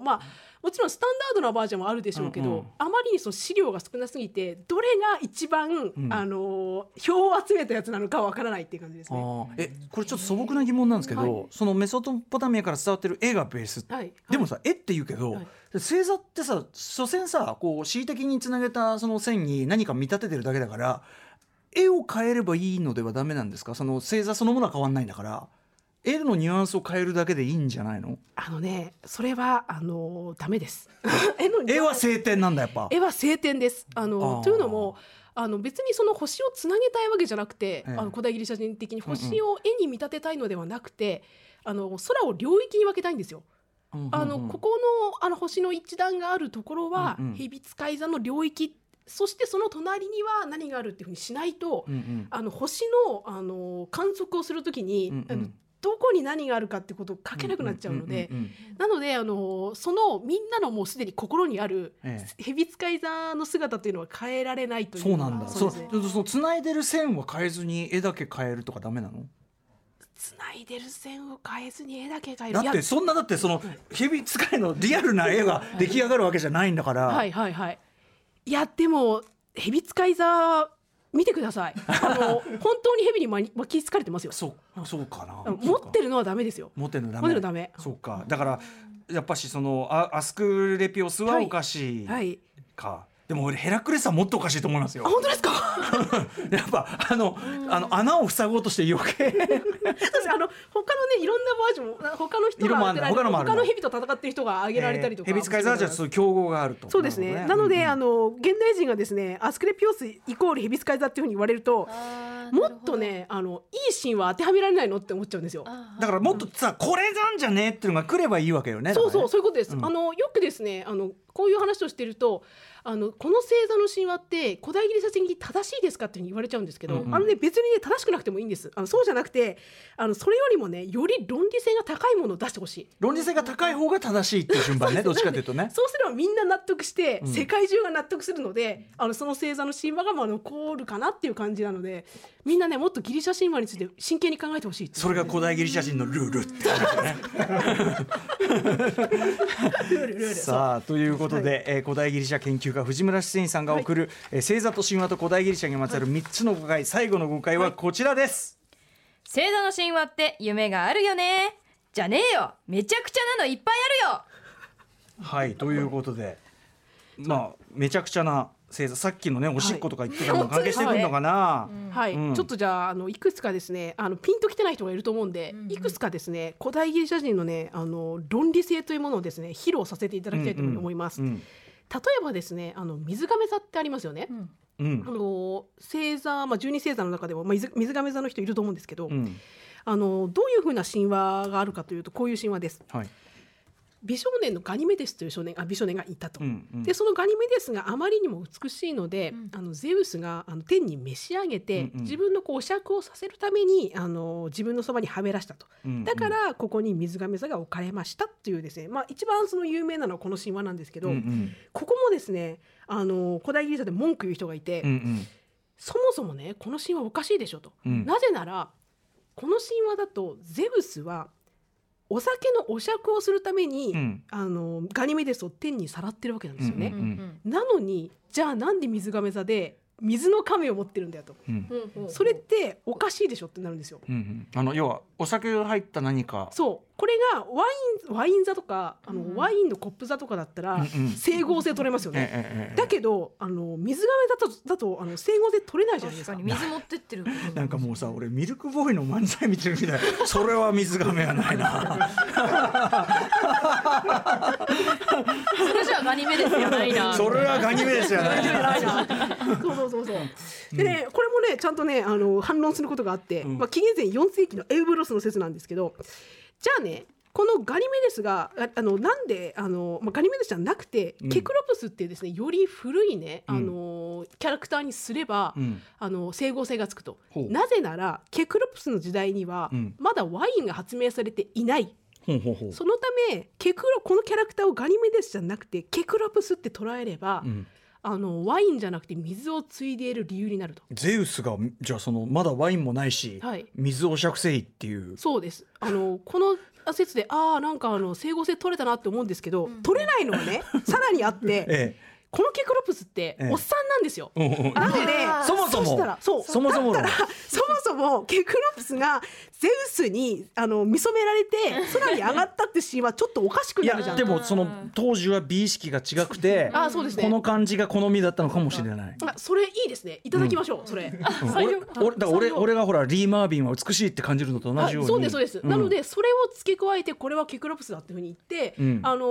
ーまあもちろんスタンダードなバージョンもあるでしょうけど、うんうん。あまりにその資料が少なすぎてどれが一番、ん。あのー票を集めたやつなのかわからないっていう感じですあね。ー。えこれちょっと素朴な疑問なんですけど、はい。そのメソポタミアから伝わってる絵がベース、はい。でもさ絵って言うけど、はい。星座ってさ所詮さこう恣意的につなげたその線に何か見立ててるだけだから絵を変えればいいのではダメなんですか？その星座そのものは変わんないんだから絵のニュアンスを変えるだけでいいんじゃないの？あのねそれはあのーダメです。絵の絵は晴天なんだやっぱ。絵は晴天です。あのというのもあの別にその星をつなげたいわけじゃなくて、ええ。あの古代ギリシャ人的に星を絵に見立てたいのではなくて、あの空を領域に分けたいんですよ。うんうんうん。あのここのあの星の一段があるところは、うんうん。蛇使い座の領域そしてその隣には何があるっていうふうにしないと、うんうん。あの星のあの観測をするときに、うんうん。あのどこに何があるかってことを書けなくなっちゃうので、なのであのそのみんなのもうすでに心にあるえ蛇使い座の姿というのは変えられないというそうなんだ。そうね。そその繋いでる線は変えずに絵だけ変えるとかダメなの？つないでる線を変えずに絵だけ変える。だってそんなだってその蛇使いのリアルな絵が出来上がるわけじゃないんだから、はいはいはい。いやでも蛇使い座見てください。あの 本当に蛇に巻きつかれてますよ。そうそうかな。持ってるのはダメですよ。持ってるのダメ。ダメ。そうか。だからやっぱしそのあアスクレピオスはおかしいはい。か、でも俺ヘラクレスはもっとおかしいと思いますよ。あ本当ですか？やっぱあのあの穴を塞ごうとして余計。確かにあの他のねいろんなバージョン他の人が当てられ他の他の蛇と戦ってる人が挙げられたりとか、蛇使い座はじゃあそういう競合があると。そうですね。なので、あの現代人がですね、アスクレピオスイコールヘビ使い座っていうふうに言われると、もっとね、あのいいシーンは当てはめられないのって思っちゃうんですよ。だからもっとさこれなんじゃねえっていうのが来ればいいわけよね。そうそう、そういうことです。うん。あのよくですね、あのこういう話をしてると、あのこの星座の神話って古代ギリシャ人に正しいですかっていうふうに言われちゃうんですけど、うんうん。あのね別にね正しくなくてもいいんです。あのそうじゃなくて、あのそれよりもねより論理性が高いものを出してほしい。論理性が高い方が正しいっていう順番ね どっちかというとね。そうすればみんな納得して、うん。世界中が納得するのであのその星座の神話がまあ残るかなっていう感じなのでみんなねもっとギリシャ神話について真剣に考えてほしいそれが古代ギリシャ人のルールってことね ルールルール。さあということで、えー古代ギリシャ研究家藤村出演さんが送る、えー星座と神話と古代ギリシャにまつわる3つの誤解、最後の誤解はこちらです、星座の神話って夢があるよね。じゃねえよ。めちゃくちゃなのいっぱいあるよ。はいということで。まあめちゃくちゃな星座。さっきのねおしっことか言ってたのも関係してくるのかな、はい、うん。ちょっとじゃああのいくつかですねあのピンときてない人がいると思うんで、うんうん。いくつかですね古代ギリシャ人のねあの論理性というものをですね披露させていただきたいと思います。うん例えばですねあの水亀座ってありますよね。うんうんあの星座、まあ、12星座の中でも、まあ、水水亀座の人いると思うんですけど、うんあのどういうふうな神話があるかというとこういう神話です。はい美少年のガニメデスという少年あ美少年がいたと。うんうん。でそのガニメデスがあまりにも美しいので、うん。あのゼウスがあの天に召し上げて、うんうん。自分のこうお酌をさせるためにあの自分のそばにはめらしたと。うんだからここに水亀座が置かれましたっていうですね、まあ、一番その有名なのはこの神話なんですけど、うんうん。ここもですねあの古代ギリシャで文句言う人がいて、うんうん。そもそもねこの神話おかしいでしょと、うん。なぜならこの神話だとゼウスはお酒のお酌をするために、うん。あのガニメデスを天にさらってるわけなんですよね。うんなのにじゃあなんで水亀座で水の亀を持ってるんだよと、うんうんうん。それっておかしいでしょってなるんですよ。うんうん。あの要はお酒が入った何か。そうこれがワインワイン座とかあの、うん。ワインのコップ座とかだったら、うんうん。整合性取れますよね。だけどあの水亀だとだとあの整合性取れないじゃないですか。確かに。水持ってってる。なんかもうさ俺ミルクボーイの漫才見てるみたいそれは水がめはないな。それじゃあガニ目ですよな いな。それはガニメですよねないな。そうそうそうそう。でね、これもねちゃんとねあの反論することがあって、うん。まあ紀元前4世紀のエウブロスの説なんですけど、じゃあね。このガニメデスがああのなんであの、まあ、ガニメデスじゃなくて、うん。ケクロプスっていうですねより古いね、うん。あのキャラクターにすれば、うん。あの整合性がつくと。なぜならケクロプスの時代には、うん。まだワインが発明されていない。そのためケクロこのキャラクターをガニメデスじゃなくてケクロプスって捉えれば、うんあのワインじゃなくて水を継いでいる理由になると。ゼウスがじゃあそのまだワインもないし、はい水を酌せいっていうそうです。あのこの説でああなんかあの整合性取れたなって思うんですけど、取れないのはねさらにあって、えこのケクロプスってええ。おっさんなんですよ。なのでそもそも。したらそう。そもそも。そもそもケクロプスがゼウスにあの見初められて 空に上がったってシーンはちょっとおかしくなるじゃん。でもその当時は美意識が違くて あーそうですね。この感じが好みだったのかもしれない。あそれいいですね。いただきましょう。それ。俺俺俺がほらリー・マービンは美しいって感じるのと同じように。あそうですそうです、ん。なのでそれを付け加えてこれはケクロプスだっていうふうに言って、うん。あのー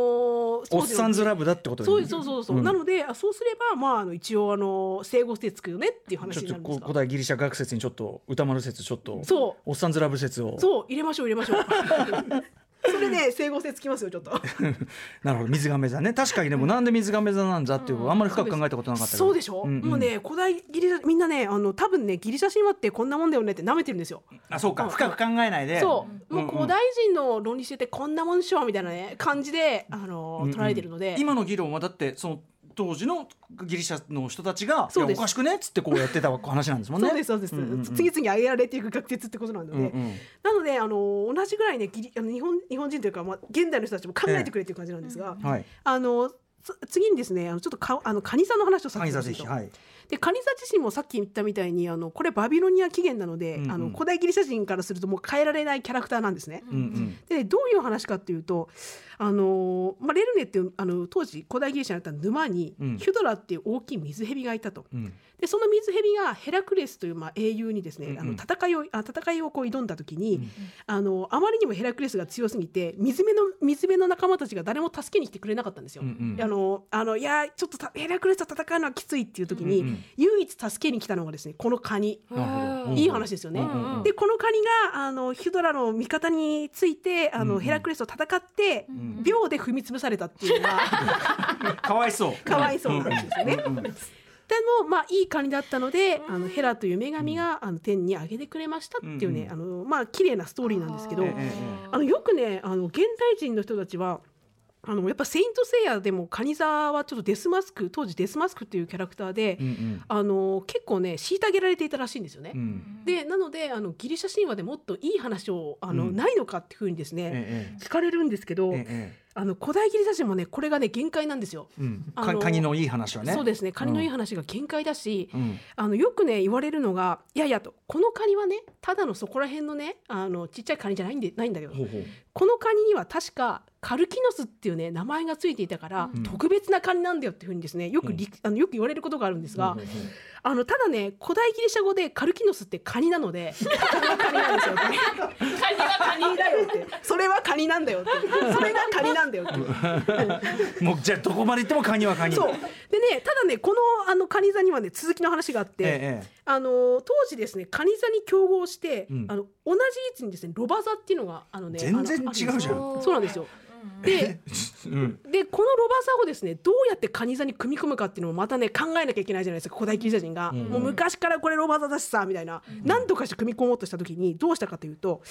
おっさんずラブだってことそうそうそうそう、ん。なのであそうすればまああの一応あの整合性つくよねっていう話になるんですか？古代ギリシャ学説にちょっと歌丸説ちょっとそう。おっさんずラブ説を。そう入れましょう入れましょう。それで整合性つきますよちょっと。なるほど。水亀座ね。確かにでもなんで水亀座なんだっていう、あんまり深く考えたことなかったけど。そうでしょ、んん。もうね古代ギリシャみんなねあの多分ねギリシャ神話ってこんなもんだよねって舐めてるんですよ。あそうか。深く考えないで。そう、もううんうん。古代人の論理性ってこんなもんしょみたいなね感じであのうんうん。捉えてるので、今の議論はだってその当時のギリシャの人たちが「そうです。いやおかしくね」っつってこうやってた話なんですもんね。そうですそうです、んうんうん。次々挙げられていく学説ってことなので、うんうんなのであの同じぐらいねギリあの日本日本人というか、まあ、現代の人たちも考えてくれっていう感じなんですが、はい。あのつ次にですねあのちょっとかあのカニ座の話をさせてほしいとぜひはい。でカニ座自身もさっき言ったみたいにあのこれバビロニア起源なので、うんうんあの古代ギリシャ人からするともう変えられないキャラクターなんですね。うんうん。でどういう話かっていうとあの、まあ、レルネっていうあの当時古代ギリシャにあった沼に、うんヒュドラっていう大きい水蛇がいたと。うんでその水蛇がヘラクレスというまあ英雄にですね、うんうんあの戦いをあ戦いをこう挑んだ時に、うんあのあまりにもヘラクレスが強すぎて水辺の水辺の仲間たちが誰も助けに来てくれなかったんですよ。うんうんあのあのいやちょっとたヘラクレスと戦うのはきついっていう時に、うんうん唯一助けに来たのがですねこのカニ。いい話ですよね。うんうんでこのカニがあのヒュドラの味方についてあの、うんうんヘラクレスと戦って、ん秒で踏み潰されたっていうのが かわいそう。かわいそうな話ですよね。もまあいいカニだったので、あのヘラという女神が、あの天に上げてくれましたっていうね、うんあのまあ綺麗なストーリーなんですけど、あのよくねあの現代人の人たちはあのやっぱ「セイント・セイヤ」でもカニ座はちょっとデスマスク当時デスマスクっていうキャラクターで、うんうん。あの結構ね虐げられていたらしいんですよね。うん。でなのであのギリシャ神話でもっといい話をあの、うん。ないのかっていうふうにですね、ええ聞かれるんですけど、えええあの古代ギリシャ人もねこれがね限界なんですよ。うん、あのかカニのいい話はね。そうですね。カニのいい話が限界だし、うん。あのよくね言われるのがいやいやとこのカニはねただのそこら辺のねあのちっちゃいカニじゃないんでないんだけどこのカニには確かカルキノスっていうね名前がついていたから、うん。特別なカニなんだよっていうふうにですねよくり、あのよく言われることがあるんですが、あのただね古代ギリシャ語でカルキノスってカニなのでカニなんですよ。カニはカニだよって。それはカニなんだよって。それがカニなんだよって。もうじゃあどこまで行ってもカニはカニ。そう。でねただねこのあのカニ座にはね続きの話があって、ええあの当時ですねカニ座に競合して、うん。あの同じ位置にですねロバ座っていうのがあのね全然違うじゃん。あるですよそうなんですよ。でうん。でこのロバ座をですねどうやってカニ座に組み込むかっていうのもまたね考えなきゃいけないじゃないですか古代ギリシャ人が、ん。もう昔からこれロバ座だしさみたいな、何とかして組み込もうとした時にどうしたかというと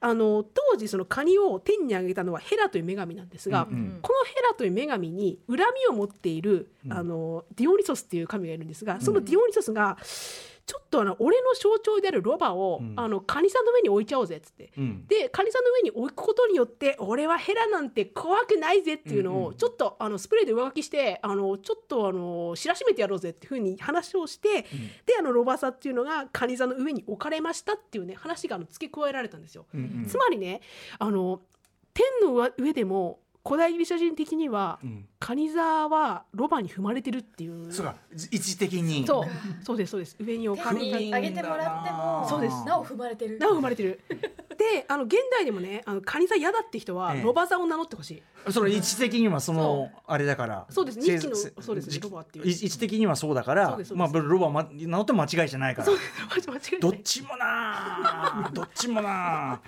あの当時そのカニを天に上げたのはヘラという女神なんですが、うんうん。このヘラという女神に恨みを持っている、うん。あのディオニソスっていう神がいるんですがそのディオニソスがちょっとあの俺の象徴であるロバを、うん。あのカニさんの上に置いちゃおうぜっつって。うん。でカニさんの上に置くことによって俺はヘラなんて怖くないぜっていうのうんうん。をちょっとあのスプレーで上書きしてあのちょっとあの知らしめてやろうぜっていうふうに話をして、であのロバサっていうのがカニ座の上に置かれましたっていうね話があの付け加えられたんですよ。うんうん。つまりねあの天の上上でも古代ギリシャ人的には、うん。カニ座はロバに踏まれてるっていう。そうか。位置的に。そう。そうですそうです。上に置かれて天に上げてもらってもそうですなお踏まれてる。なお踏まれてる。であの現代でもねあのカニ座嫌だって人はええ。ロバ座を名乗ってほしい、その位置的にはそのあれだから。そうです。せ二匹のせそうですねじロバっていう。位置的にはそうだからそうですそうまあロバま名乗っても間違いじゃないから。そうです間違いない。どっちもなどっちもな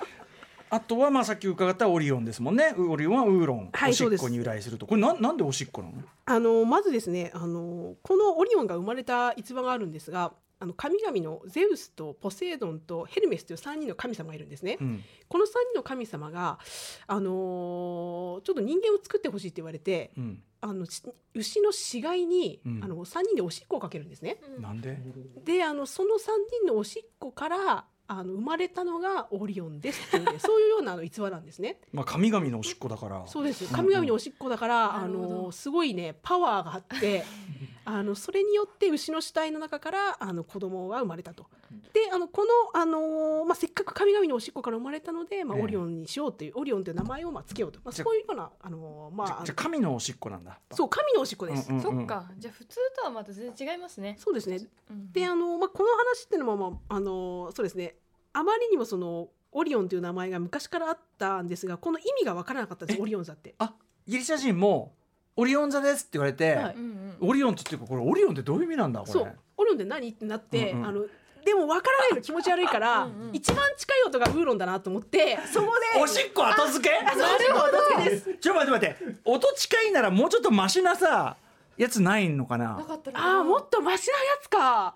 あとはまあさっき伺ったオリオンですもんね。オリオンはウーロン、はいおしっこに由来すると。これなんなんでおしっこなの？あのまずですねあのこのオリオンが生まれた逸話があるんですがあの神々のゼウスとポセイドンとヘルメスという3人の神様がいるんですね。うん。この3人の神様が、あのーちょっと人間を作ってほしいって言われてうん。あのし牛の死骸に、うん。あの3人でおしっこをかけるんですね。なんで？であのその3人のおしっこからあの生まれたのがオリオンですっていうね そういうようなあの逸話なんですね。まあ神々のおしっこだから。そうです。神々のおしっこだから、あなるほどのすごいねパワーがあって あのそれによって牛の死体の中からあの子供が生まれたと。であのこの、あのまあ、せっかく神々のおしっこから生まれたので、まあ、ええ。オリオンにしようという、オリオンという名前をまあつけようと、まあ、そういうような、あのまあ、じゃあ神のおしっこなんだ。そう神のおしっこです。うんうんそっか。じゃあ普通とはまた全然違いますね。そうですね。うんであの、まあ、この話っていうのも、まあ、あのそうですね。あまりにもそのオリオンという名前が昔からあったんですがこの意味が分からなかったんですえ？オリオン座って。あギリシャ人もオリオン座ですって言われて、はい。オリオンっていうかこれオリオンってどういう意味なんだこれ。そう。オリオンって何ってなって、うんうん。あのでも分からないの気持ち悪いから うんうん。一番近い音がウーロンだなと思ってそこでおしっこ後付け？なるほどです。ちょっと待って待って音近いならもうちょっとマシなさやつないのかな？なかったらああもっとマシなやつか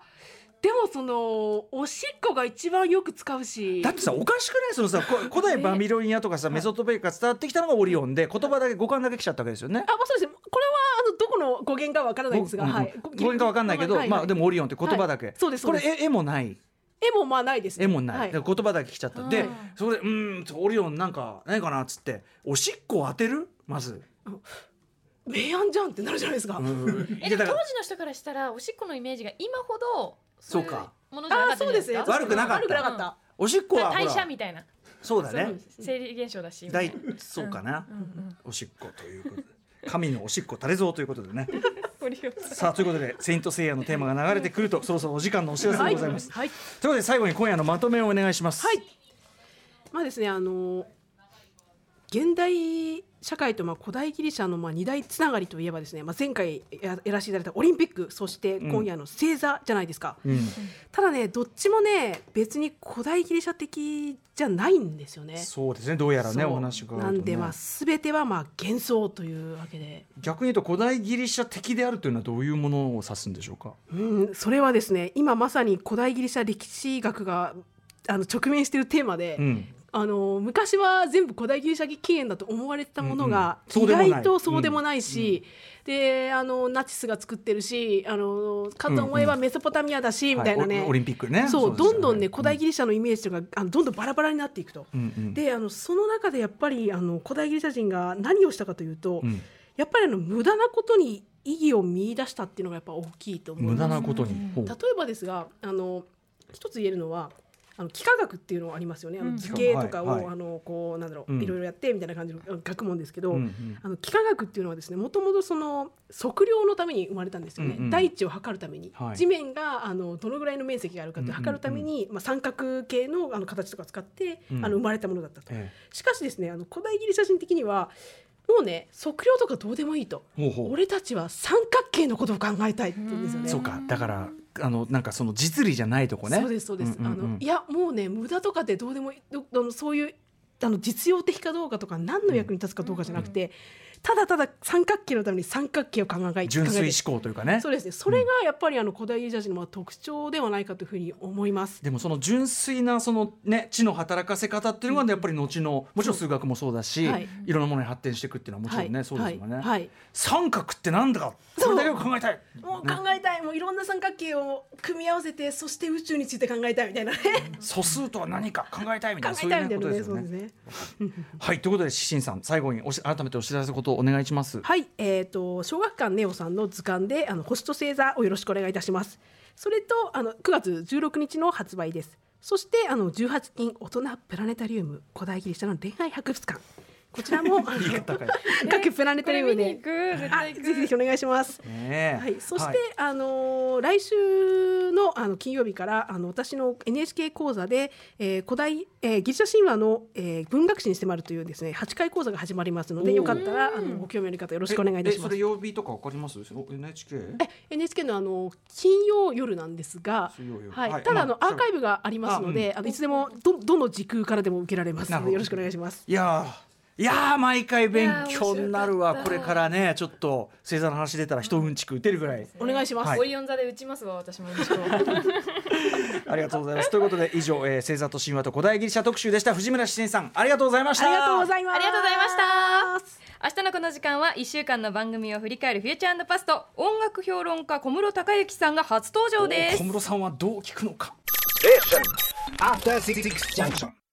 でもそのおしっこが一番よく使うし。だってさおかしくない？そのさこ 古代バビロニアとかさメソポタミアから伝わってきたのがオリオンで言葉だけ語感だけ来ちゃったわけですよね。あ、まあ、そうです。ねこれはあのどこの語源かわからないんですが、うんうん。はい、語源かわかんないけど、まあでもオリオンって言葉だけ、はい。そうですこれそうです。絵絵もない？絵もまあないです、ね、絵もない、言葉だけ来ちゃった、でうんそれでうーんオリオンなんかないかなっつって。おしっこを当てる？まず、明暗じゃんってなるじゃないですか、うんえ当時の人からしたらおしっこのイメージが今ほどそうか。ものじゃなかあったんじゃないですか？そうです悪くなかった。悪くなかった、おしっこはほ代ら謝みたいな。そうだね。生理現象だしみた大そうかな、うんうんおしっこということで。神のおしっこ垂れ蔵ということでね。さん。さあということで「セイント・セイヤ」のテーマが流れてくるとそろそろお時間のお知らせでございます、はい、ということで最後に今夜のまとめをお願いします。はい。まあですねあの現代社会とまあ古代ギリシャのまあ二大つながりといえばですね、まあ、前回ややらせていただいたオリンピックそして今夜の星座じゃないですか、うん。ただねどっちもね別に古代ギリシャ的じゃないんですよね。そうですね。どうやらねお話がなんでまあ全てはまあ幻想というわけで、逆に言うと古代ギリシャ的であるというのはどういうものを指すんでしょうか？うん、それはですね今まさに古代ギリシャ歴史学があの直面しているテーマで、うんあの昔は全部古代ギリシャ起源だと思われてたものが、意外とそうでもないし、であのナチスが作ってるしあのかと思えばメソポタミアだし、みたいなね、はいオオリンピックね。そうどんどんね古代ギリシャのイメージとか、あのどんどんバラバラになっていくと。であのその中でやっぱりあの古代ギリシャ人が何をしたかというと、うん。やっぱりあの無駄なことに意義を見出したっていうのがやっぱ大きいと思います。無駄なことに、例えばですがあの一つ言えるのはあの幾何学っていうのがありますよね、あうん。の図形とかを、はいはい。あのこうなんだろう、うん。いろいろやってみたいな感じの学問ですけど、うんうんあの幾何学っていうのはですねもともとその測量のために生まれたんですよね、うんうん大地を測るために、はい。地面があのどのぐらいの面積があるかって測るために、まあ、三角形のあの形とか使って、うん。あの生まれたものだったと。えしかしですねあの古代ギリシャ人的にはもうね測量とかどうでもいいと。俺たちは三角形のことを考えたいって言うんですよね。そうか。だからあのなんかその実利じゃないとこね。そうですそうです、あのいやもうね無駄とかってどうでもあのそういうあの実用的かどうかとか何の役に立つかどうかじゃなくて、ただただ三角形のために三角形を考え純粋思考というかね。そうですね。それがやっぱりあの古代ギリシャ人のまあ特徴ではないかというふうに思います。でもその純粋なそのね知の働かせ方っていうのがやっぱり後のもちろん数学もそうだし、はい。い、ろんなものに発展していくっていうのはもちろんね、はい。そうですよね、はい。はい。三角ってなんだかそれだけを考えたい。もう考えたい、もういろんな三角形を組み合わせてそして宇宙について考えたいみたいなね。素数とは何か考えたいみたいなそういうね。ことですよね。はい。ということでシシンさん最後におし改めてお知らせことをお願いしますはい、えっ、と小学館ネオさんの図鑑であの星と星座をよろしくお願いいたします。それとあの9月16日の発売です。そしてあの18人大人プラネタリウム古代ギリシャの恋愛博物館こちらも。各プラネタリウムでぜひぜひお願いします。はい、そして、はい。あのー来週のあの金曜日からあの私の NHK 講座で、えー古代、えーギリシャ神話の、えー文学史に迫るというですね8回講座が始まりますのでよかったらあのご興味ある方よろしくお願いいたします。ええそれ。曜日とかわかります？お NHK え NHK のあの金曜夜なんですが水曜夜、はい。はい。ただあの、まあアーカイブがありますので、あのいつでもどどの時空からでも受けられますのでよろしくお願いします。いやーいやー毎回勉強になるわ。これからねちょっと星座の話出たら一うんちく打てるぐらい。お願いします。はい。オリオン座で打ちますわ私も ありがとうございます。ということで以上、えー、星座と神話と古代ギリシャ特集でした。藤村七さんありがとうございました。ありがとうございます。ありがとうございました。明日のこの時間は1週間の番組を振り返るフューチャーパスト音楽評論家小室孝之さんが初登場です。小室さんはどう聞くのか。After Six Junction.